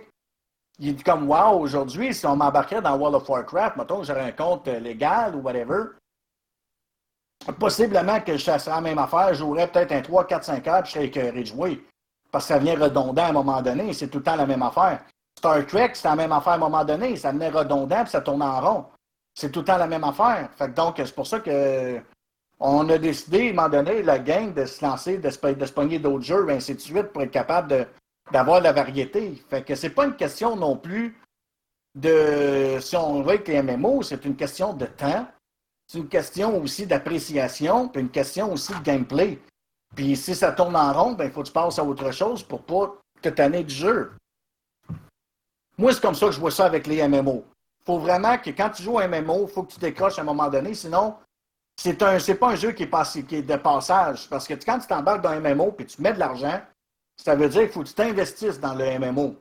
Speaker 5: Il est comme, wow, aujourd'hui, si on m'embarquait dans World of Warcraft, mettons que j'aurais un compte euh, légal ou whatever, possiblement que je fasse la même affaire, je jouerais peut-être un 3, 4, 5 heures, puis je serais écœuré de jouer. Parce que ça vient redondant à un moment donné, c'est tout le temps la même affaire. Star Trek, c'est la même affaire à un moment donné, ça venait redondant, puis ça tourne en rond. C'est tout le temps la même affaire. Fait que donc, c'est pour ça que on a décidé, à un moment donné, la gang, de se lancer, de se, pogner d'autres jeux, et ainsi de suite, pour être capable d'avoir la variété. Fait que c'est pas une question non plus de, si on veut avec les MMO, c'est une question de temps, c'est une question aussi d'appréciation, puis une question aussi de gameplay. Puis si ça tourne en rond, ben il faut que tu passes à autre chose pour pas te tanner du jeu. Moi, c'est comme ça que je vois ça avec les MMO. faut vraiment que quand tu joues à MMO, il faut que tu décroches à un moment donné, sinon, c'est un c'est pas un jeu qui est, passé, de passage. Parce que quand tu t'embarques dans un MMO puis tu mets de l'argent, ça veut dire qu'il faut que tu t'investisses dans le MMO.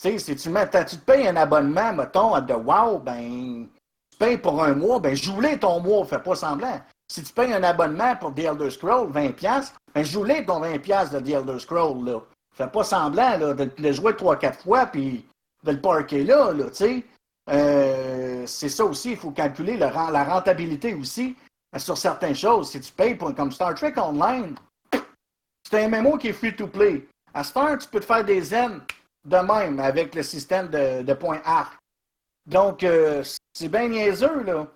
Speaker 5: Tu sais, si tu, te payes un abonnement, mettons, à The WoW, ben, tu payes pour un mois, ben, joue-les ton mois, fais pas semblant. Si tu payes un abonnement pour The Elder Scroll, 20$, ben, joue-les ton 20$ de The Elder Scroll, là. Fais pas semblant, là, de le jouer 3-4 fois, puis de le parker là, là, tu sais. Euh, c'est ça aussi, il faut calculer la rentabilité aussi sur certaines choses. Si tu payes pour, comme Star Trek Online, c'est un MMO qui est free-to-play. À Star, tu peux te faire des zen de même avec le système de, de arc. Donc, euh, c'est bien niaiseux, là.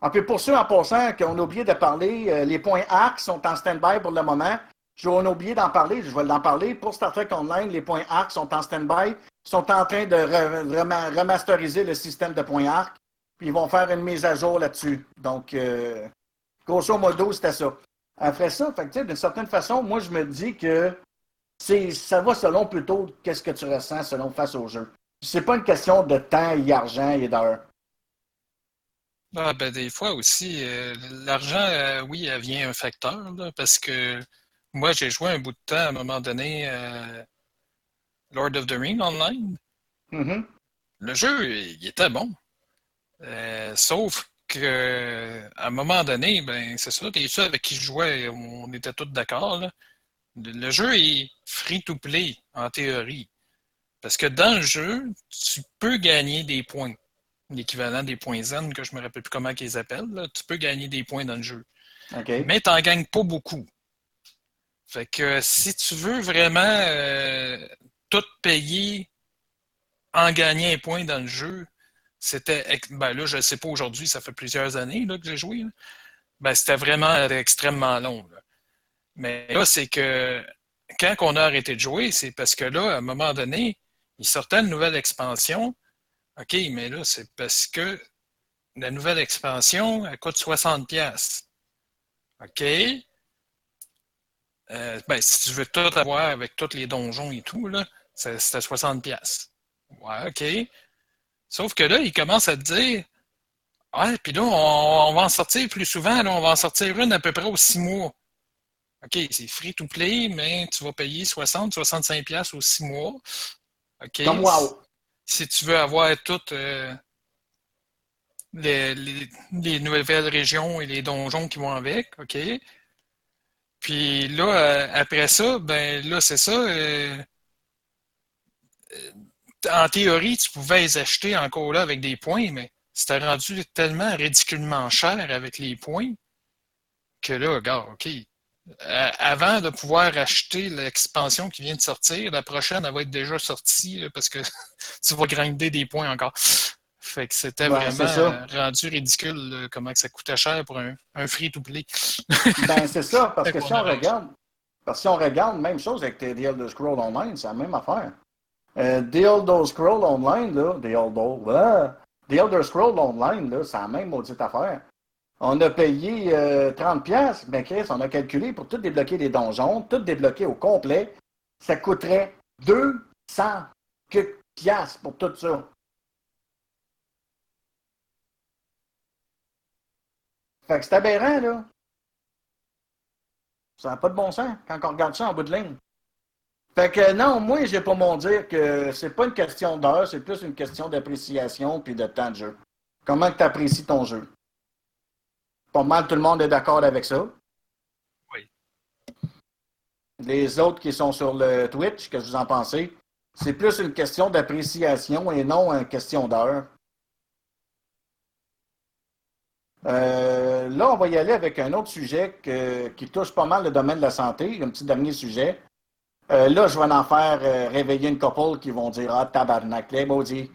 Speaker 5: En puis pour ceux en passant qu'on a oublié de parler, euh, les points arc sont en stand-by pour le moment. On a oublié d'en parler, je vais l'en parler. Pour Star Trek Online, les points arc sont en stand-by. Sont en train de re- rema- remasteriser le système de points arc. Puis ils vont faire une mise à jour là-dessus. Donc, euh, grosso modo, c'était ça. Après ça, d'une certaine façon, moi, je me dis que ça va selon plutôt qu'est-ce que tu ressens selon face au jeu. C'est pas une question de temps et d'argent et d'heure.
Speaker 6: Ah, ben, des fois aussi, euh, l'argent, euh, oui, elle vient un facteur, là, parce que moi, j'ai joué un bout de temps à un moment donné euh, Lord of the Ring online.
Speaker 5: Mhm.
Speaker 6: Le jeu, il était bon. Euh, sauf que à un moment donné, ben, c'est ça, les ceux avec qui je jouais, on était tous d'accord. Le jeu est free-to-play, en théorie. Parce que dans le jeu, tu peux gagner des points. L'équivalent des points zen, que je me rappelle plus comment ils les appellent. là. Tu peux gagner des points dans le jeu. Mais tu n'en gagnes pas beaucoup. Fait que si tu veux vraiment euh, tout payer en gagnant un point dans le jeu, c'était. Ben là, je ne sais pas aujourd'hui, ça fait plusieurs années là, que j'ai joué. Ben, c'était vraiment extrêmement long. Mais là, c'est que quand on a arrêté de jouer, c'est parce que là, à un moment donné, il sortait une nouvelle expansion. OK, mais là, c'est parce que la nouvelle expansion, elle coûte 60$. piastres. OK? Euh, ben, si tu veux tout avoir avec tous les donjons et tout, là, c'est c'est à 60$. piastres. Ouais, OK. Sauf que là, il commence à te dire Ouais, puis là, on, on va en sortir plus souvent, là, on va en sortir une à peu près aux six mois. OK, c'est free to play, mais tu vas payer 60, 65$ piastres aux six mois. OK.
Speaker 5: Comme wow.
Speaker 6: Si tu veux avoir toutes euh, les, les- les nouvelles régions et les donjons qui vont avec, OK? Puis là, euh, après ça, ben là, c'est ça. euh, euh, en théorie, tu pouvais les acheter encore là avec des points, mais c'était rendu tellement ridiculement cher avec les points que là, regarde, OK. Euh, avant de pouvoir acheter l'expansion qui vient de sortir, la prochaine, elle va être déjà sortie là, parce que tu vas grinder des points encore. Fait que c'était
Speaker 5: c'est
Speaker 6: vraiment euh, rendu ridicule là, comment que ça coûtait cher pour un, un free-to-play.
Speaker 5: Ben, c'est ça, parce que si on regarde, parce que si on regarde, même chose avec The Elder Scroll Online, c'est la même affaire. Euh, The Elder Scroll Online, là, The Elder, The Elder Scroll Online, c'est la même maudite affaire. On a payé euh, 30$, mais ben, Chris, on a calculé pour tout débloquer des donjons, tout débloquer au complet, ça coûterait 200 piastres pour tout ça. Fait que c'est aberrant, là. Ça n'a pas de bon sens quand on regarde ça en bout de ligne. Fait que non, moi, j'ai pas mon dire que c'est pas une question d'heure, c'est plus une question d'appréciation puis de temps de jeu. Comment tu apprécies ton jeu? Pas mal, tout le monde est d'accord avec ça.
Speaker 6: Oui.
Speaker 5: Les autres qui sont sur le Twitch, qu'est-ce que vous en pensez? C'est plus une question d'appréciation et non une question d'heure. Euh, là, on va y aller avec un autre sujet que- qui touche pas mal le domaine de la santé, un petit dernier sujet. Euh, là, je vais en faire euh, réveiller une couple qui vont dire Ah, tabarnak, les maudits.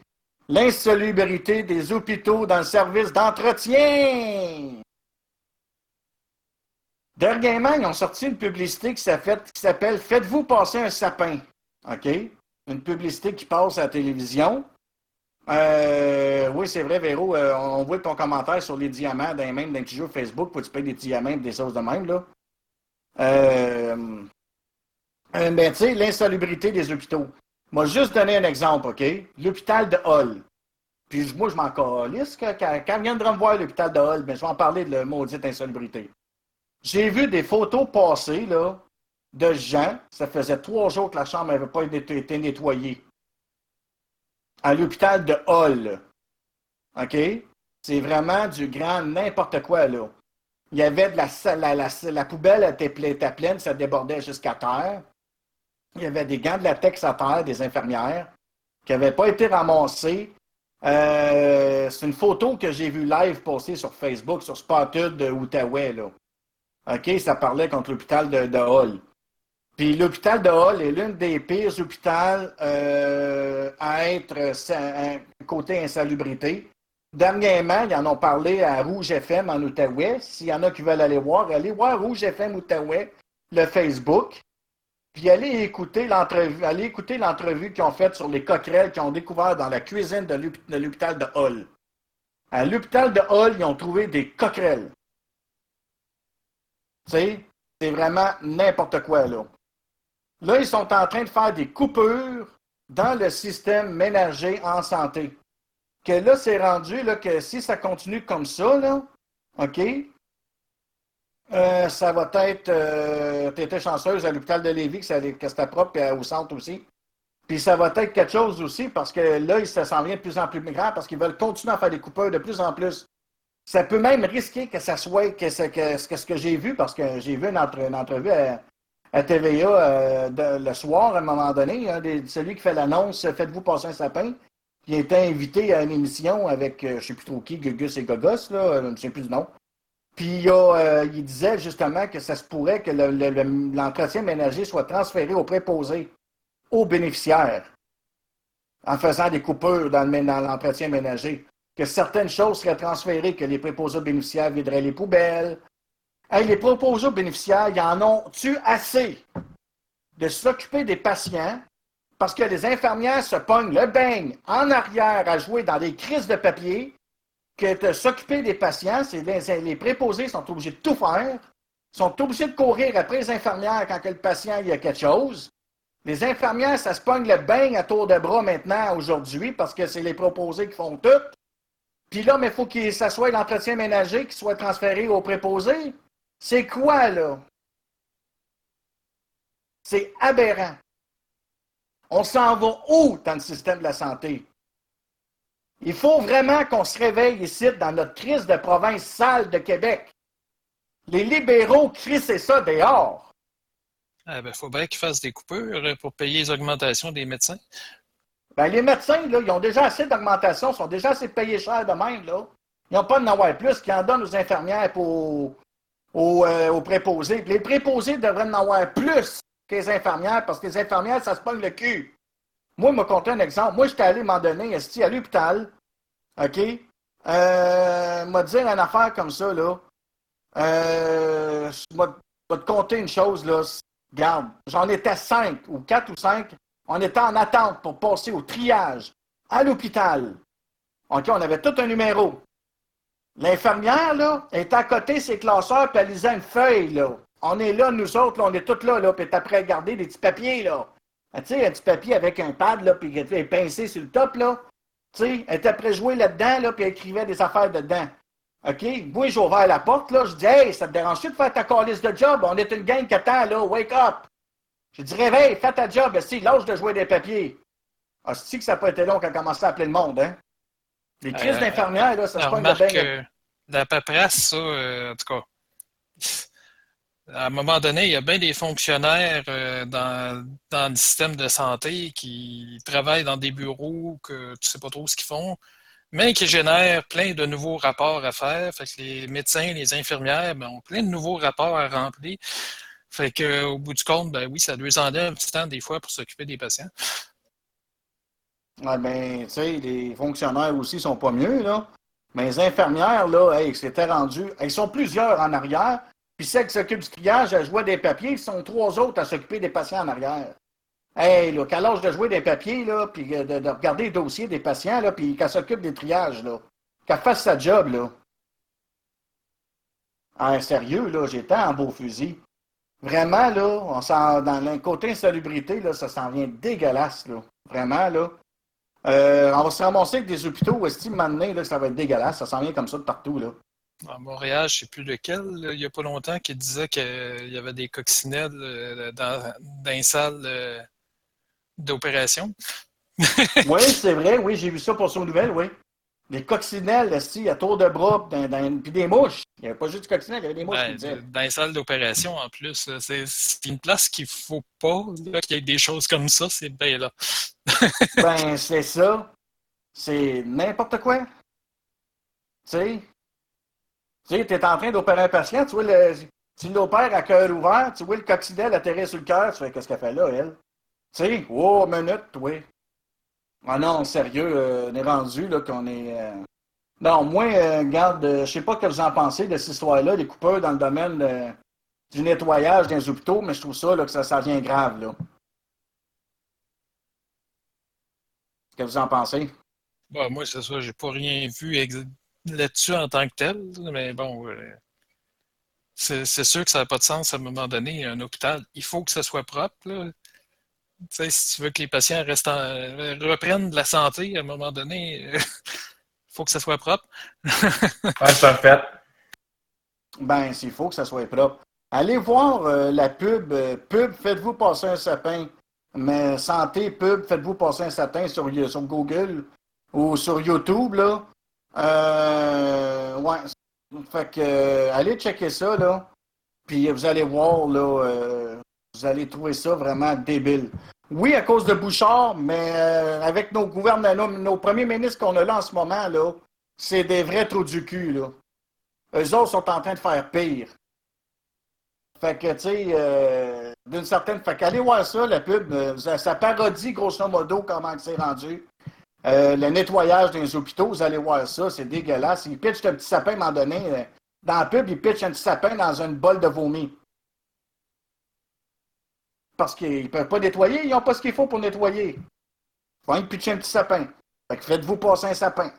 Speaker 5: L'insalubrité des hôpitaux dans le service d'entretien. Dernièrement, ils ont sorti une publicité qui s'appelle Faites-vous passer un sapin. OK? Une publicité qui passe à la télévision. Euh, oui, c'est vrai, Véro. on voit ton commentaire sur les diamants d'un même d'un petit jeu Facebook pour tu payes des diamants et des choses de même. Là. Euh, euh, mais tu sais, l'insalubrité des hôpitaux. Moi, juste donner un exemple, OK? L'hôpital de Hall. Puis moi, je m'en calisse. Quand, quand, vient de me voir l'hôpital de Hall, ben, je vais en parler de la maudite insalubrité. J'ai vu des photos passer, là, de gens. Ça faisait trois jours que la chambre n'avait pas été nettoyée. À l'hôpital de Hall. OK? C'est vraiment du grand n'importe quoi, là. Il y avait de la, la, la, la poubelle était pleine, ça débordait jusqu'à terre. Il y avait des gants de latex à terre, des infirmières, qui n'avaient pas été ramassés. Euh, c'est une photo que j'ai vue live postée sur Facebook, sur Spotted de Outaouais. OK, ça parlait contre l'hôpital de, Hall. Puis l'hôpital de Hall est l'une des pires hôpitaux euh, à être euh, côté insalubrité. Dernièrement, ils en ont parlé à Rouge FM en Outaouais. S'il y en a qui veulent aller voir, allez voir Rouge FM Outaouais, le Facebook. Puis allez écouter l'entrevue, allez écouter l'entrevue qu'ils ont faite sur les coquerelles qu'ils ont découvert dans la cuisine de l'hôp- de l'hôpital de Hall. À l'hôpital de Hall, ils ont trouvé des coquerelles. C'est vraiment n'importe quoi, là. Là, ils sont en train de faire des coupures dans le système ménager en santé. Que là, c'est rendu là, que si ça continue comme ça, là, OK, euh, ça va être. Euh, tu étais chanceuse à l'hôpital de Lévis, que, c'était propre, puis au centre aussi. Puis ça va être quelque chose aussi, parce que là, ça s'en vient de plus en plus grand, parce qu'ils veulent continuer à faire des coupures de plus en plus. Ça peut même risquer que ça soit que, ce- que, j'ai vu, parce que j'ai vu une, entre- une entrevue à, TVA euh, le soir, à un moment donné, hein, celui qui fait l'annonce Faites-vous passer un sapin. Il été invité à une émission avec, je ne sais plus trop qui, Gugus et Gogos, là, je ne sais plus du nom. Puis euh, il disait justement que ça se pourrait que le- le- le- l'entretien ménager soit transféré au préposé, aux bénéficiaires, en faisant des coupures dans, l'entretien ménager. Que certaines choses seraient transférées, que les préposés bénéficiaires videraient les poubelles. Hey, les préposés bénéficiaires, ils en ont-tu assez de s'occuper des patients parce que les infirmières se pognent le beigne en arrière à jouer dans des crises de papier, que de s'occuper des patients, les, les préposés sont obligés de tout faire, sont obligés de courir après les infirmières quand que le patient il y a quelque chose. Les infirmières, ça se pogne le beigne à tour de bras maintenant, aujourd'hui, parce que c'est les proposés qui font tout. Puis là, mais il faut qu'il s'assoie l'entretien ménager qui soit transféré aux préposés. C'est quoi, là? C'est aberrant. On s'en va où dans le système de la santé? Il faut vraiment qu'on se réveille ici dans notre crise de province sale de Québec. Les libéraux crient c'est ça dehors.
Speaker 6: Il ben, faut bien qu'ils fassent des coupures pour payer les augmentations des médecins.
Speaker 5: Ben, les médecins, là, ils ont déjà assez d'augmentation, sont déjà assez payés cher de même. Là. Ils n'ont pas de n'avoir plus qu'ils en donnent aux infirmières aux, aux, euh, aux préposés. Les préposés devraient en avoir plus que les infirmières parce que les infirmières, ça se pogne le cul. Moi, je me compter un exemple. Moi, j'étais allé m'en donner à l'hôpital. OK? Euh, m'a dire une affaire comme ça, là. Euh, je vais te compter une chose, là. Regarde, j'en étais cinq ou quatre ou cinq. On était en attente pour passer au triage à l'hôpital. OK, on avait tout un numéro. L'infirmière, là, est à côté ses classeurs, puis elle lisait une feuille, là. On est là, nous autres, là, on est tous là, là, puis est après à garder des petits papiers, là. Ah, Tu sais, un petit papier avec un pad, là, puis elle est pincé sur le top, là. Tu sais, elle était après jouer là-dedans, là, puis elle écrivait des affaires dedans. OK? Moi, j'ai ouvert la porte, là. Je dis, hey, ça te dérange-tu de faire ta calice de job? On est une gang qui attend, là. Wake up! J'ai dit, réveille, fais ta job, si, lâche de jouer des papiers. Ah, c'est que ça n'a pas été long qu'elle a commencé à appeler le monde, hein? Les crises
Speaker 6: Euh,
Speaker 5: d'infirmières, là, ça se
Speaker 6: remarque
Speaker 5: bien.
Speaker 6: la paperasse, ça, euh, en tout cas, à un moment donné, il y a bien des fonctionnaires euh, dans, dans le système de santé qui travaillent dans des bureaux que tu sais pas trop ce qu'ils font, mais qui génèrent plein de nouveaux rapports à faire. Fait que les médecins, les infirmières ben, ont plein de nouveaux rapports à remplir. Fait que, au bout du compte, ben oui, ça doit en un petit temps des fois pour s'occuper des patients.
Speaker 5: Ouais, ben, tu sais, les fonctionnaires aussi sont pas mieux, là. Mais les infirmières, là, hey, c'était rendu. Ils sont plusieurs en arrière. Puis celles qui s'occupent du triage, elles jouent des papiers. Ils sont trois autres à s'occuper des patients en arrière. Hey, là, qu'à l'âge de jouer des papiers, là, puis euh, de, de regarder les dossiers des patients, là, puis qu'elle s'occupe des triages, là. Qu'elle fasse sa job, là. Ah, sérieux, là, j'étais en beau fusil. Vraiment, là, on dans le côté insalubrité, là, ça s'en vient dégueulasse, là. Vraiment, là. Euh, on va se ramasser avec des hôpitaux, estime maintenant, là, ça va être dégueulasse? Ça s'en vient comme ça de partout, là.
Speaker 6: À Montréal, je ne sais plus lequel, là, il n'y a pas longtemps, qui disait qu'il y avait des coccinelles euh, dans, dans les salles euh, d'opération.
Speaker 5: Oui, c'est vrai, oui, j'ai vu ça pour son nouvelle, oui. Des coccinelles, esti, à tour de bras, dans, dans- puis des mouches? Il n'y avait pas juste du coccinelle, il y avait des mouches,
Speaker 6: Ben,
Speaker 5: qui
Speaker 6: dans les salles d'opération, en plus, c'est une place qu'il ne faut pas qu'il y ait des choses comme ça, c'est bien là.
Speaker 5: Ben, c'est ça. C'est n'importe quoi. Tu sais? Tu sais, t'es en train d'opérer un patient, tu vois, le, tu l'opères à cœur ouvert, tu vois le coccinelle atterrir sur le cœur, tu fais, qu'est-ce qu'elle fait là, elle? Tu sais, oh, minute, oui. Ah non, sérieux, euh, on est rendu, là, qu'on est... euh, Non, moi, euh, garde, euh, je sais pas ce que vous en pensez de cette histoire-là, les coupeurs dans le domaine du nettoyage des hôpitaux, mais je trouve ça, là, que ça, ça devient grave, là. Qu'est-ce que vous en pensez?
Speaker 6: Bon, moi, c'est ça, j'ai pas rien vu ex- là-dessus en tant que tel, mais bon, euh, c'est sûr que ça n'a pas de sens à un moment donné. Un hôpital, il faut que ça soit propre. là. Tu sais, si tu veux que les patients restent en- reprennent de la santé à un moment donné, il faut que ça soit propre.
Speaker 7: Ouais, un fait.
Speaker 5: Ben, s'il faut que ça soit propre. Allez voir euh, la pub. euh, pub, faites-vous passer un sapin. Mais santé, pub, faites-vous passer un sapin sur, sur Google ou sur YouTube, là. Euh, ouais. Fait que, euh, allez checker ça, là. Puis vous allez voir, là, euh, vous allez trouver ça vraiment débile. Oui, à cause de Bouchard, mais euh, avec nos gouvernements, nos, premiers ministres qu'on a là en ce moment, là, c'est des vrais trous du cul, là. Eux autres sont en train de faire pire. Fait que, tu sais, d'une certaine... Fait qu'allez voir ça, la pub. ça, parodie, grosso modo, comment c'est rendu. Euh, le nettoyage des hôpitaux, vous allez voir ça, c'est dégueulasse. Ils pitchent un petit sapin à un moment donné. euh, dans la pub, ils pitchent un petit sapin dans une bol de vomi. Parce qu'ils ne peuvent pas nettoyer, ils n'ont pas ce qu'il faut pour nettoyer. Il faut rien que pitcher un petit sapin. Fait faites-vous passer un sapin. Tu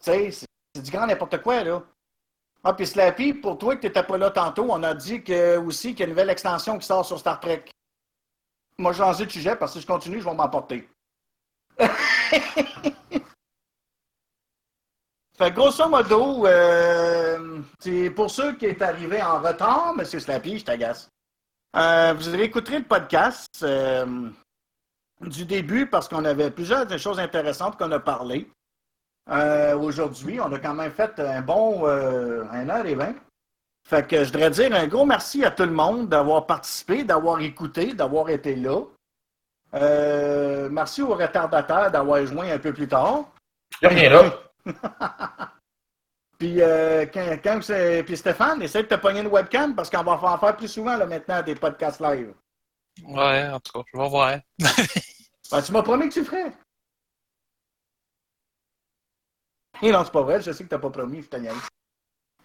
Speaker 5: sais, c'est c'est du grand n'importe quoi, là. Ah, puis Slappy, pour toi que tu n'étais pas là tantôt, on a dit que, aussi qu'il y a une nouvelle extension qui sort sur Star Trek. Moi, j'ai changé de sujet parce que si je continue, je vais m'emporter. fait grosso modo, euh, c'est pour ceux qui est arrivé en retard, M. Slappy, je t'agace. Euh, vous réécouterez le podcast euh, du début parce qu'on avait plusieurs choses intéressantes qu'on a parlé. Euh, Aujourd'hui, on a quand même fait un bon euh, 1h20. Fait que je voudrais dire un gros merci à tout le monde d'avoir participé, d'avoir écouté, d'avoir été là. Euh, merci aux retardataires d'avoir joint un peu plus tard.
Speaker 7: Il n'y a rien là.
Speaker 5: Puis, euh, quand, puis Stéphane, essaie de te pogner une webcam parce qu'on va en faire plus souvent là, maintenant des podcasts live.
Speaker 6: Ouais, en tout cas, je vais voir.
Speaker 5: Ben, tu m'as promis que tu ferais. Et non, c'est pas vrai, je sais que tu n'as pas promis, je.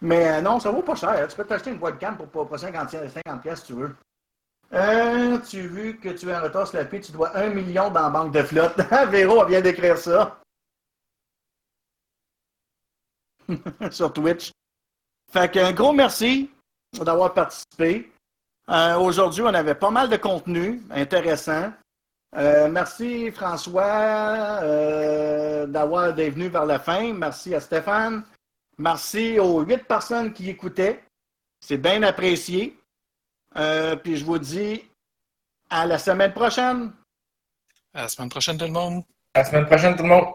Speaker 5: Mais euh, non, ça vaut pas cher. Tu peux t'acheter une webcam pour, pour, pour 50, 50 pièces si tu veux. Euh, tu vu que tu es en retard sur la paix, tu dois un million dans la banque de flotte. Véro vient d'écrire ça. sur Twitch. Fait qu'un gros merci d'avoir participé. Euh, Aujourd'hui, on avait pas mal de contenu intéressant. Euh, merci François d'avoir d'être venu vers la fin. Merci à Stéphane. Merci aux huit personnes qui écoutaient. C'est bien apprécié. Euh, puis je vous dis à la semaine prochaine.
Speaker 6: À la semaine prochaine, tout le monde.
Speaker 7: À la semaine prochaine, tout le monde.